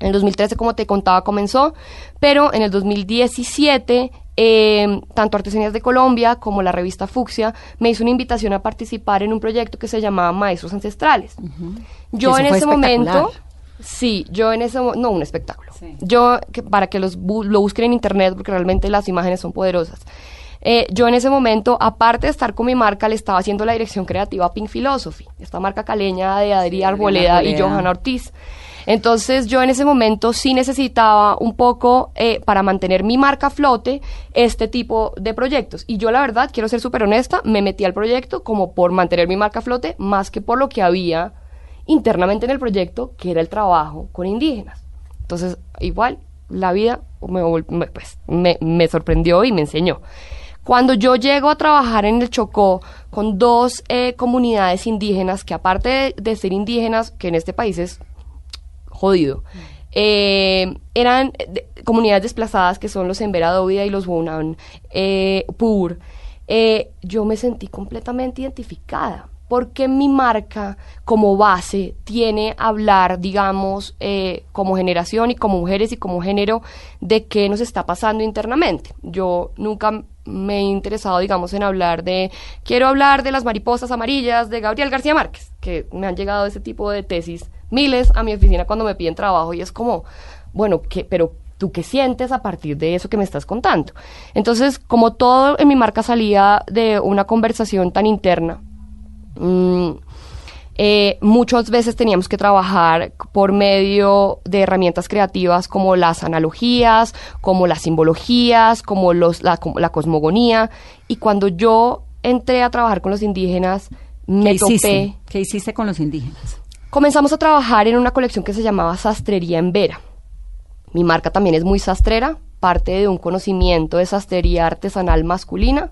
En el 2013, como te contaba, comenzó, pero en el 2017, em, tanto Artesanías de Colombia como la revista Fucsia me hizo una invitación a participar en un proyecto que se llamaba Maestros Ancestrales. Yo en ese momento... Sí, yo en ese momento, no, un espectáculo. Yo, que, para que los lo busquen en internet, porque realmente las imágenes son poderosas. Eh, yo en ese momento, aparte de estar con mi marca, le estaba haciendo la dirección creativa a Pink Philosophy, esta marca caleña de Adri Arboleda, y Johanna Ortiz. Entonces yo en ese momento sí necesitaba un poco eh, para mantener mi marca a flote este tipo de proyectos. Y yo la verdad, quiero ser súper honesta, me metí al proyecto como por mantener mi marca a flote más que por lo que había internamente en el proyecto, que era el trabajo con indígenas. Entonces, igual, la vida me, pues, me, sorprendió y me enseñó. Cuando yo llego a trabajar en el Chocó con dos eh, comunidades indígenas, que aparte de, ser indígenas, que en este país es jodido, eh, eran comunidades desplazadas que son los Embera y los Wunan eh, Pur, yo me sentí completamente identificada porque mi marca como base tiene hablar, digamos, eh, como generación y como mujeres y como género de qué nos está pasando internamente. Yo nunca me he interesado, digamos, en hablar de, quiero hablar de las mariposas amarillas de Gabriel García Márquez, que me han llegado ese tipo de tesis miles a mi oficina cuando me piden trabajo y es como, bueno, ¿qué, pero tú qué sientes a partir de eso que me estás contando. Entonces, como todo en mi marca salía de una conversación tan interna, Mm, eh, muchas veces teníamos que trabajar por medio de herramientas creativas como las analogías, como las simbologías, como los, la, cosmogonía. Y cuando yo entré a trabajar con los indígenas, me ¿Qué topé. Hiciste? ¿Qué hiciste con los indígenas? Comenzamos a trabajar en una colección que se llamaba Sastrería en Vera. Mi marca también es muy sastrera, parte de un conocimiento de sastrería artesanal masculina.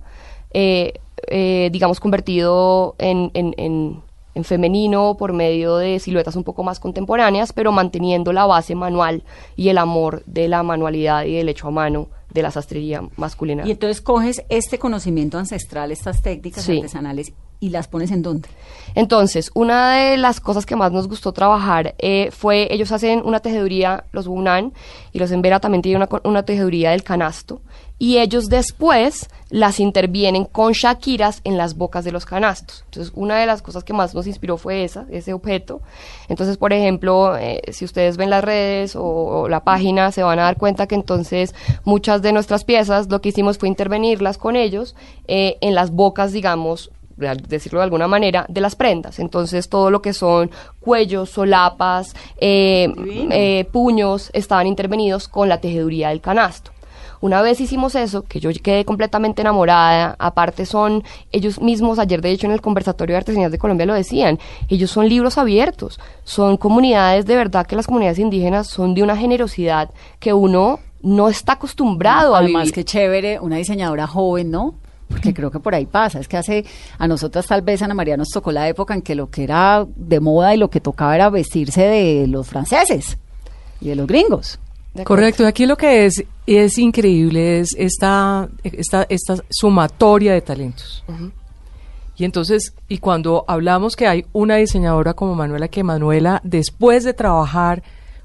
Eh, eh, digamos, convertido en, en, en, femenino por medio de siluetas un poco más contemporáneas, pero manteniendo la base manual y el amor de la manualidad y del hecho a mano de la sastrería masculina. Y entonces coges este conocimiento ancestral, estas técnicas artesanales ¿Y las pones en dónde? Entonces, una de las cosas que más nos gustó trabajar eh, fue, ellos hacen una tejeduría, los Wunan, y los Embera también tienen una, una, tejeduría del canasto, y ellos después las intervienen con shakiras en las bocas de los canastos. Entonces, una de las cosas que más nos inspiró fue esa, ese objeto. Entonces, por ejemplo, eh, si ustedes ven las redes o, la página, se van a dar cuenta que entonces muchas de nuestras piezas, lo que hicimos fue intervenirlas con ellos eh, en las bocas, digamos, decirlo de alguna manera, de las prendas. Entonces, todo lo que son cuellos, solapas, eh, eh, puños, estaban intervenidos con la tejeduría del canasto. Una vez hicimos eso, que yo quedé completamente enamorada, aparte son ellos mismos, ayer de hecho en el conversatorio de artesanías de Colombia lo decían, ellos son libros abiertos, son comunidades de verdad que las comunidades indígenas son de una generosidad que uno no está acostumbrado a vivir. Además, que chévere, una diseñadora joven, ¿no? porque creo que por ahí pasa. Es que hace, a nosotras tal vez, Ana María, nos tocó la época en que lo que era de moda y lo que tocaba era vestirse de los franceses y de los gringos. Correcto, aquí lo que es, es increíble es esta, esta, esta sumatoria de talentos. Y entonces, y cuando hablamos que hay una diseñadora como Manuela, que Manuela, después de trabajar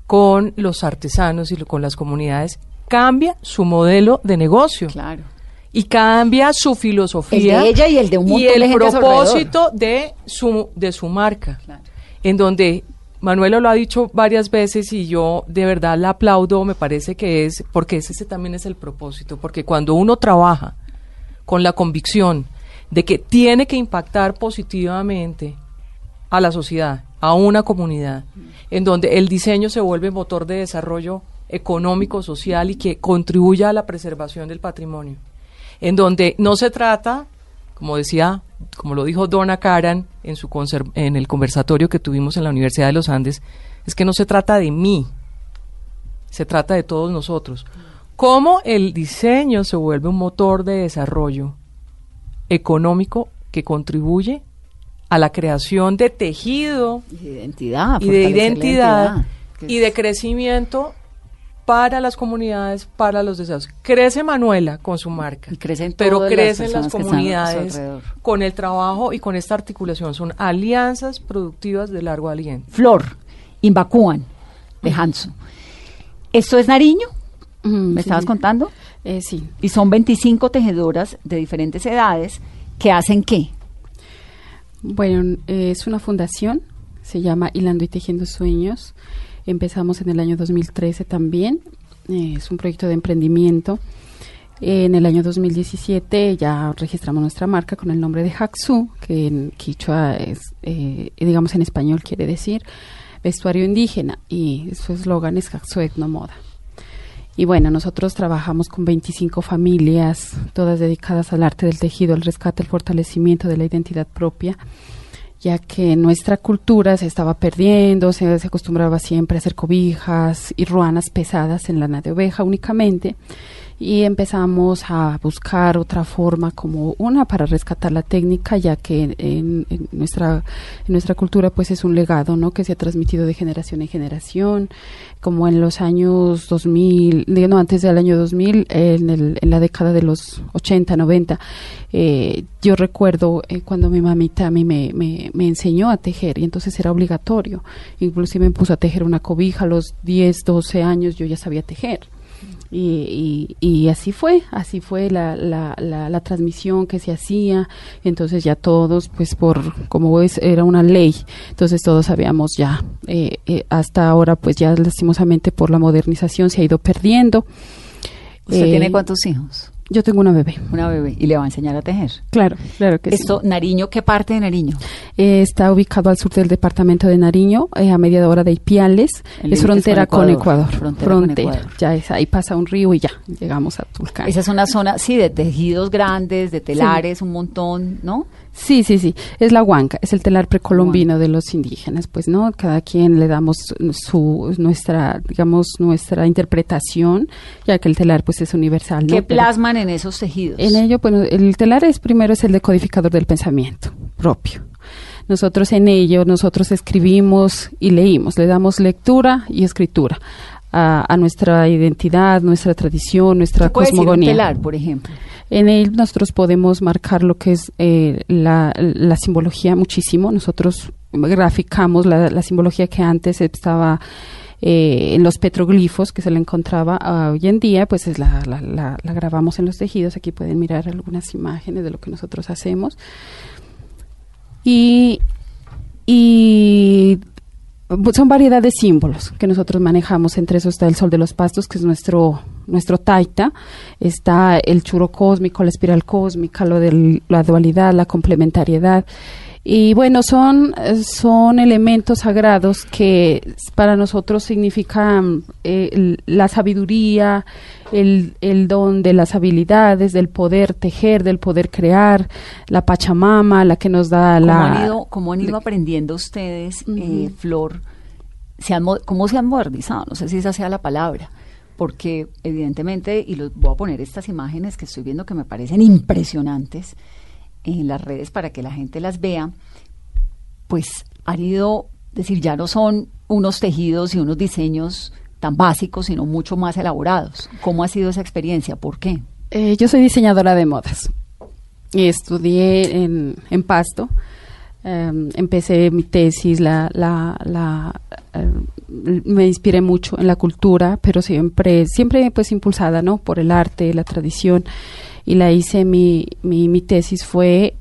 con los artesanos y con las comunidades, cambia su modelo de negocio. Claro. Y cambia su filosofía el de ella y el de un y el propósito de su de su marca. En donde Manuela lo ha dicho varias veces y yo de verdad la aplaudo me parece que es porque ese también es el propósito porque cuando uno trabaja con la convicción de que tiene que impactar positivamente a la sociedad a una comunidad en donde el diseño se vuelve motor de desarrollo económico social y que contribuya a la preservación del patrimonio en donde no se trata, como decía, como lo dijo Donna Karan en, su en el conversatorio que tuvimos en la Universidad de los Andes, es que no se trata de mí, se trata de todos nosotros. Cómo el diseño se vuelve un motor de desarrollo económico que contribuye a la creación de tejido y de identidad, y de identidad y de crecimiento para las comunidades, para los deseos. Crece Manuela con su marca, pero crecen las, comunidades con el trabajo y con esta articulación. Son alianzas productivas de largo aliento. Flor, Imbacúan, de Hanso. ¿Esto es Nariño? ¿Me estabas contando? Eh, sí. Y son 25 tejedoras de diferentes edades que hacen qué? Bueno, es una fundación, se llama Hilando y Tejiendo Sueños. Empezamos en el año 2013 también. Eh, es un proyecto de emprendimiento. en el año 2017 ya registramos nuestra marca con el nombre de Haxu, que en quichua es, eh, digamos en español quiere decir vestuario indígena y su eslogan es no Moda. Y bueno, nosotros trabajamos con 25 familias, todas dedicadas al arte del tejido, al rescate, al fortalecimiento de la identidad propia, ya que nuestra cultura se estaba perdiendo, se, acostumbraba siempre a hacer cobijas y ruanas pesadas en lana de oveja únicamente y empezamos a buscar otra forma como una para rescatar la técnica ya que en, nuestra en nuestra cultura pues es un legado no que se ha transmitido de generación en generación como en los años 2000 no antes del año 2000 en, el, en la década de los 80 90 eh, yo recuerdo eh, cuando mi mamita a mí me, me, me, enseñó a tejer y entonces era obligatorio. Inclusive me puso a tejer una cobija a los 10 12 años yo ya sabía tejer y, y, así fue, así fue la, la, la, transmisión que se hacía. Entonces ya todos, pues por, como ves, era una ley. Entonces todos sabíamos ya, eh, eh, hasta ahora, pues ya lastimosamente por la modernización se ha ido perdiendo. ¿Usted tiene eh, cuántos hijos? Yo tengo una bebé. Una bebé. ¿Y le va a enseñar a tejer? Claro, claro que Esto, Nariño, ¿qué parte de Nariño? Eh, está ubicado al sur del departamento de Nariño, eh, a media hora de Ipiales. Es frontera con Ecuador. Frontera, con Ecuador. Ya es, ahí pasa un río y ya llegamos a Tulcán. Esa es una zona, sí, de tejidos grandes, de telares, un montón, ¿no? Sí, sí, sí. Es la huanca, es el telar precolombino de los indígenas, pues, ¿no? Cada quien le damos su, nuestra, digamos, nuestra interpretación, ya que el telar, pues, es universal, ¿no? ¿Qué plasman en esos tejidos? En ello, bueno, el telar es primero es el decodificador del pensamiento propio. Nosotros en ello, nosotros escribimos y leímos, le damos lectura y escritura a, nuestra identidad, nuestra tradición, nuestra cosmogonía. Decir un telar, por ejemplo? En él nosotros podemos marcar lo que es eh, la, la, simbología muchísimo. Nosotros graficamos la, simbología que antes estaba eh, en los petroglifos que se le encontraba ah, hoy en día, pues es la, la, la, grabamos en los tejidos. Aquí pueden mirar algunas imágenes de lo que nosotros hacemos. Y, y son variedad de símbolos que nosotros manejamos. Entre eso está el sol de los pastos, que es nuestro, nuestro taita. Está el churo cósmico, la espiral cósmica, lo de la dualidad, la complementariedad. Y bueno, son, son elementos sagrados que para nosotros significan eh, la sabiduría, el, el, don de las habilidades, del poder tejer, del poder crear, la Pachamama, la que nos da la... Han ido, ¿Cómo han ido aprendiendo ustedes, eh, Flor? Se han, ¿Cómo se han modernizado? No sé si esa sea la palabra porque evidentemente, y los voy a poner estas imágenes que estoy viendo que me parecen impresionantes, en las redes para que la gente las vea, pues han ido, decir, ya no son unos tejidos y unos diseños tan básicos, sino mucho más elaborados. ¿Cómo ha sido esa experiencia? ¿Por qué? Eh, yo soy diseñadora de modas estudié en, en Pasto. Em, empecé mi tesis, la, la, la em, me inspiré mucho en la cultura, pero siempre, siempre pues impulsada, ¿no? Por el arte, la tradición y la hice, mi, mi, mi tesis fue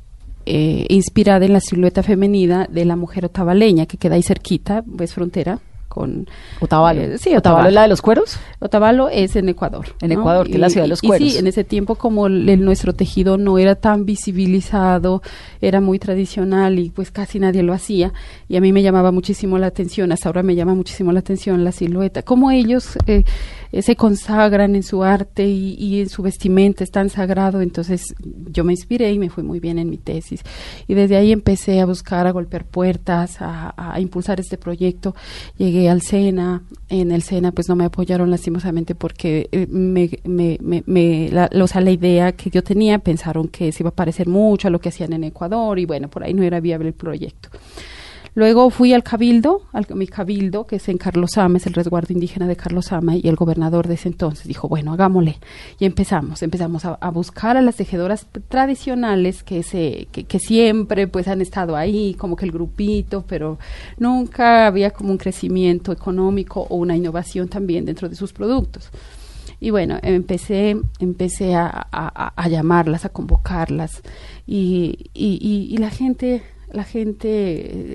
eh, inspirada en la silueta femenina de la mujer otavaleña, que queda ahí cerquita, pues frontera con Otavalo. Eh, sí, Otavalo. es la de los cueros? Otavalo es en Ecuador. En Ecuador, que es la ciudad de los cueros. Y sí, en ese tiempo como nuestro tejido no era tan visibilizado, era muy tradicional y pues casi nadie lo hacía y a mí me llamaba muchísimo la atención, hasta ahora me llama muchísimo la atención la silueta, cómo ellos eh, eh, se consagran en su arte y, en su vestimenta, es tan sagrado. Entonces yo me inspiré y me fui muy bien en mi tesis. Y desde ahí empecé a buscar, a golpear puertas, a, impulsar este proyecto. Llegué al SENA, en el SENA pues no me apoyaron lastimosamente porque eh, me, me, me, la, o sea, la idea que yo tenía pensaron que se iba a parecer mucho a lo que hacían en Ecuador y bueno, por ahí no era viable el proyecto. Luego fui al cabildo, al mi cabildo, que es en Carlos Ama, es el resguardo indígena de Carlos Ama, y el gobernador de ese entonces dijo, bueno, hagámosle. Y empezamos, empezamos a, buscar a las tejedoras tradicionales que, se, que, siempre pues han estado ahí, como que el grupito, pero nunca había como un crecimiento económico o una innovación también dentro de sus productos. Y bueno, empecé, empecé a, a, llamarlas, a convocarlas, y, y, y la gente la gente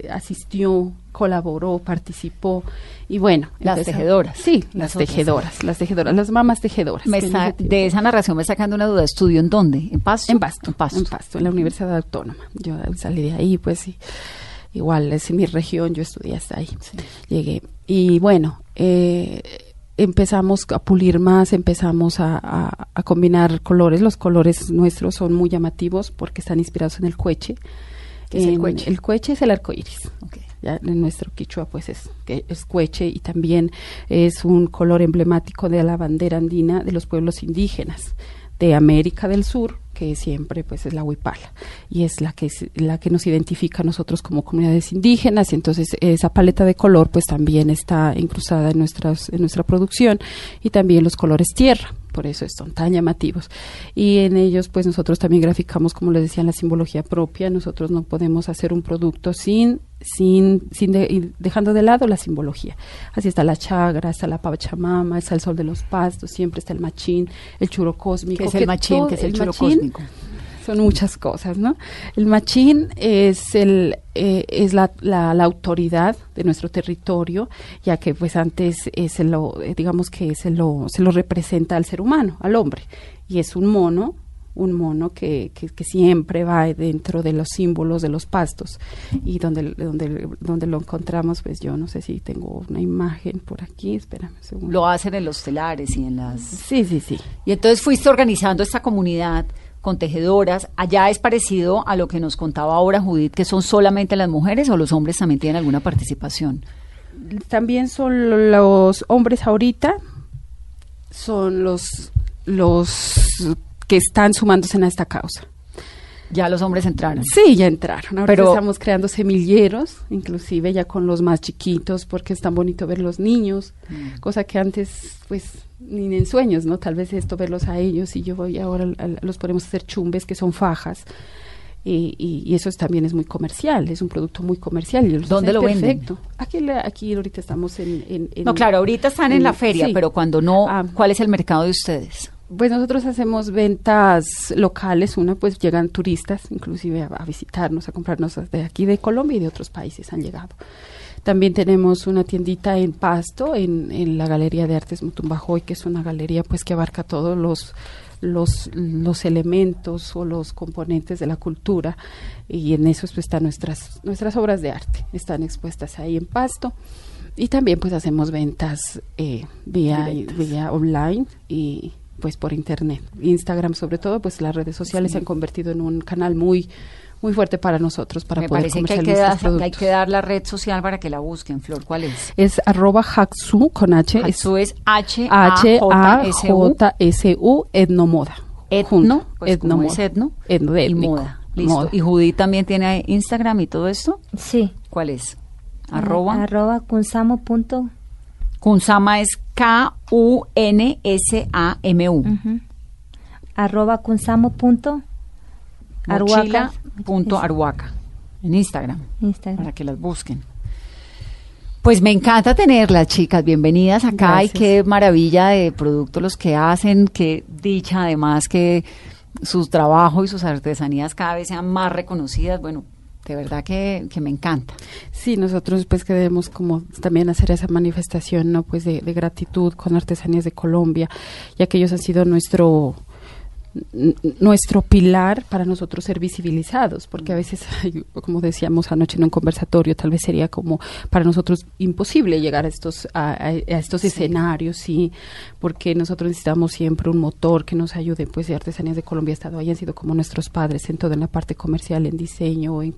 eh, asistió, colaboró, participó y bueno. Las tejedoras. Sí, las, tejedoras, las tejedoras, las mamás tejedoras. de esa narración me sacando una duda, ¿estudió en dónde? ¿En Pasto? En Pasto, en Pasto, en, la Universidad Autónoma. Yo salí de ahí, pues sí. igual es mi región, yo estudié hasta ahí, llegué. Y bueno, eh, empezamos a pulir más, empezamos a, combinar colores. Los colores nuestros son muy llamativos porque están inspirados en el cueche. es el cueche? El cueche es el arco iris. en nuestro quichua pues es, es cueche y también es un color emblemático de la bandera andina de los pueblos indígenas de América del Sur, que siempre pues es la huipala y es la que la que nos identifica a nosotros como comunidades indígenas y entonces esa paleta de color pues también está incrustada en nuestras en nuestra producción y también los colores tierra por eso son tan llamativos. Y en ellos, pues nosotros también graficamos, como les decía, la simbología propia. Nosotros no podemos hacer un producto sin, sin, sin dejando de lado la simbología. Así está la chagra, está la pachamama, está el sol de los pastos, siempre está el machín, el churo cósmico. ¿Qué es el machín? ¿Qué es el, churo cósmico? Son muchas cosas, ¿no? El machín es el eh, es la, la, autoridad de nuestro territorio, ya que pues antes se lo eh, digamos que se lo se lo representa al ser humano, al hombre, y es un mono un mono que, que, siempre va dentro de los símbolos de los pastos y donde, donde, donde lo encontramos, pues yo no sé si tengo una imagen por aquí, espérame un segundo. Lo hacen en los telares y en las... Sí, sí, sí. Y entonces fuiste organizando esta comunidad con tejedoras. Allá es parecido a lo que nos contaba ahora Judith, que son solamente las mujeres o los hombres también tienen alguna participación. También son los hombres ahorita, son los, los que están sumándose en esta causa. Ya los hombres entraron. Sí, ya entraron. Ahora Pero, estamos creando semilleros, inclusive ya con los más chiquitos, porque es tan bonito ver los niños, mm. cosa que antes, pues, ni en sueños, ¿no? Tal vez esto, verlos a ellos y yo voy ahora, los podemos hacer chumbes, que son fajas. Y, y, eso también es muy comercial, es un producto muy comercial. Y ¿Dónde lo perfecto. Aquí, aquí ahorita estamos en, No, claro, ahorita están en, la feria, pero cuando no, ah. ¿cuál es el mercado de ustedes? Pues nosotros hacemos ventas locales, una pues llegan turistas inclusive a, a visitarnos, a comprarnos de aquí de Colombia y de otros países han llegado. También tenemos una tiendita en Pasto, en, en la Galería de Artes Mutumbajoy, que es una galería pues que abarca todos los los, los elementos o los componentes de la cultura. Y en eso pues están nuestras nuestras obras de arte. Están expuestas ahí en Pasto. Y también pues hacemos ventas eh, vía vía online y pues por internet Instagram sobre todo pues las redes sociales se han convertido en un canal muy muy fuerte para nosotros para Me poder parece que hay que, dar, hay que dar la red social para que la busquen, Flor. ¿Cuál es? Es arroba Haxu con H. Haxu es H A J S U etnomoda. Etno, pues etno es etno, etno y moda. Listo. ¿Y Judith también tiene Instagram y todo esto? Sí. ¿Cuál es? Arroba. Arroba kunsamo. Kunsama es K-U-N-S-A-M-U. Arroba kunsamo. Mochila.arhuaca en Instagram, para que las busquen. Pues me encanta tenerlas, chicas. Bienvenidas acá y qué maravilla de productos los que hacen. Qué dicha, además, que sus trabajos y sus artesanías cada vez sean más reconocidas. Bueno, de verdad que, me encanta. Sí, nosotros pues queremos como también hacer esa manifestación, ¿no? Pues de, de gratitud con Artesanías de Colombia, ya que ellos han sido nuestro nuestro pilar para nosotros ser visibilizados, porque a veces, como decíamos anoche en un conversatorio, tal vez sería como para nosotros imposible llegar a estos a, estos escenarios, sí, porque nosotros necesitamos siempre un motor que nos ayude, pues de Artesanías de Colombia ha estado ahí, han sido como nuestros padres en toda en la parte comercial, en diseño, en,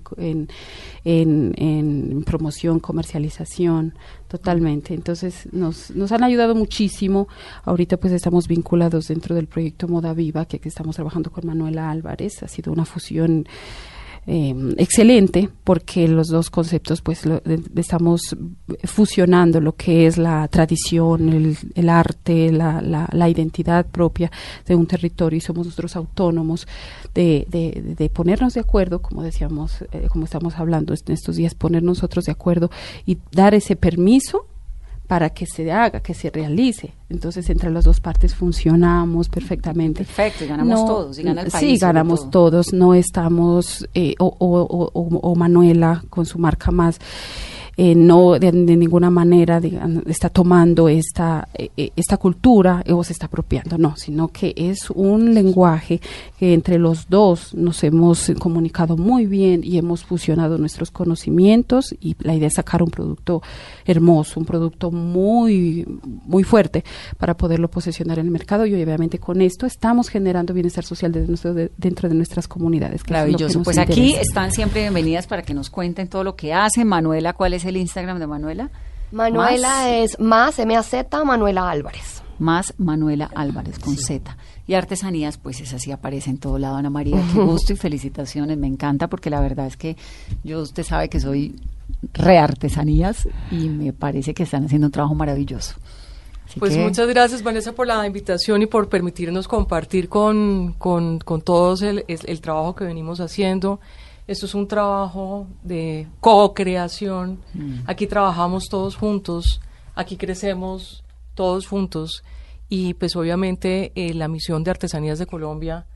en, en promoción, comercialización, Totalmente. Entonces nos, nos han ayudado muchísimo. Ahorita pues estamos vinculados dentro del proyecto Moda Viva, que estamos trabajando con Manuela Álvarez. Ha sido una fusión eh, excelente porque los dos conceptos pues estamos fusionando lo que es la tradición, el, el arte, la, la, la, identidad propia de un territorio y somos nosotros autónomos de, de, de ponernos de acuerdo, como decíamos, eh, como estamos hablando en estos días, poner nosotros de acuerdo y dar ese permiso para que se haga, que se realice. Entonces, entre las dos partes funcionamos perfectamente. Perfecto, y ganamos todos, y gana el país. Sí, ganamos todos, no estamos, eh, o, o, o, o, Manuela con su marca más. Eh, no de, ninguna manera está tomando esta, eh, eh, esta cultura o se está apropiando, no, sino que es un lenguaje que entre los dos nos hemos comunicado muy bien y hemos fusionado nuestros conocimientos y la idea es sacar un producto hermoso, un producto muy, muy fuerte para poderlo posesionar en el mercado y obviamente con esto estamos generando bienestar social dentro de, dentro de nuestras comunidades. Maravilloso. pues aquí están siempre bienvenidas para que nos cuenten todo lo que hacen. Manuela, ¿cuál es el Instagram de Manuela? Manuela es más M-A-Z, Manuela Álvarez. Más Manuela Álvarez con Z. Y artesanías, pues es así, aparece en todo lado. Ana María, qué gusto y felicitaciones. Me encanta porque la verdad es que yo, usted sabe que soy reartesanías y me parece que están haciendo un trabajo maravilloso. pues muchas gracias Vanessa por la invitación y por permitirnos compartir con, con, con todos el, el, trabajo que venimos haciendo. Esto es un trabajo de co-creación. Mm. Aquí trabajamos todos juntos, aquí crecemos todos juntos y pues obviamente eh, la misión de Artesanías de Colombia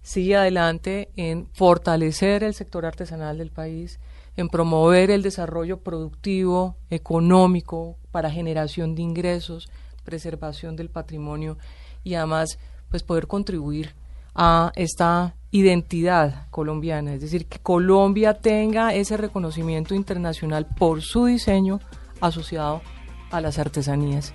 sigue adelante en fortalecer el sector artesanal del país, en promover el desarrollo productivo, económico, para generación de ingresos, preservación del patrimonio y además pues poder contribuir a esta identidad colombiana, es decir, que Colombia tenga ese reconocimiento internacional por su diseño asociado a las artesanías.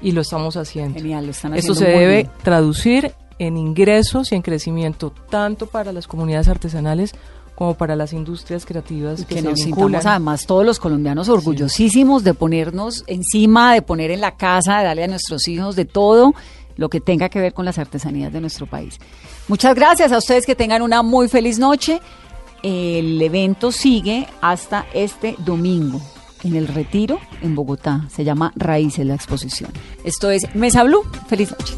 Y lo estamos haciendo. Genial, lo están haciendo Esto se debe traducir en ingresos y en crecimiento tanto para las comunidades artesanales como para las industrias creativas que, nos sintamos además todos los colombianos orgullosísimos de ponernos encima, de poner en la casa, de darle a nuestros hijos de todo lo que tenga que ver con las artesanías de nuestro país. Muchas gracias a ustedes que tengan una muy feliz noche. El evento sigue hasta este domingo en el Retiro en Bogotá. Se llama Raíces la exposición. Esto es Mesa Blue. Feliz noche.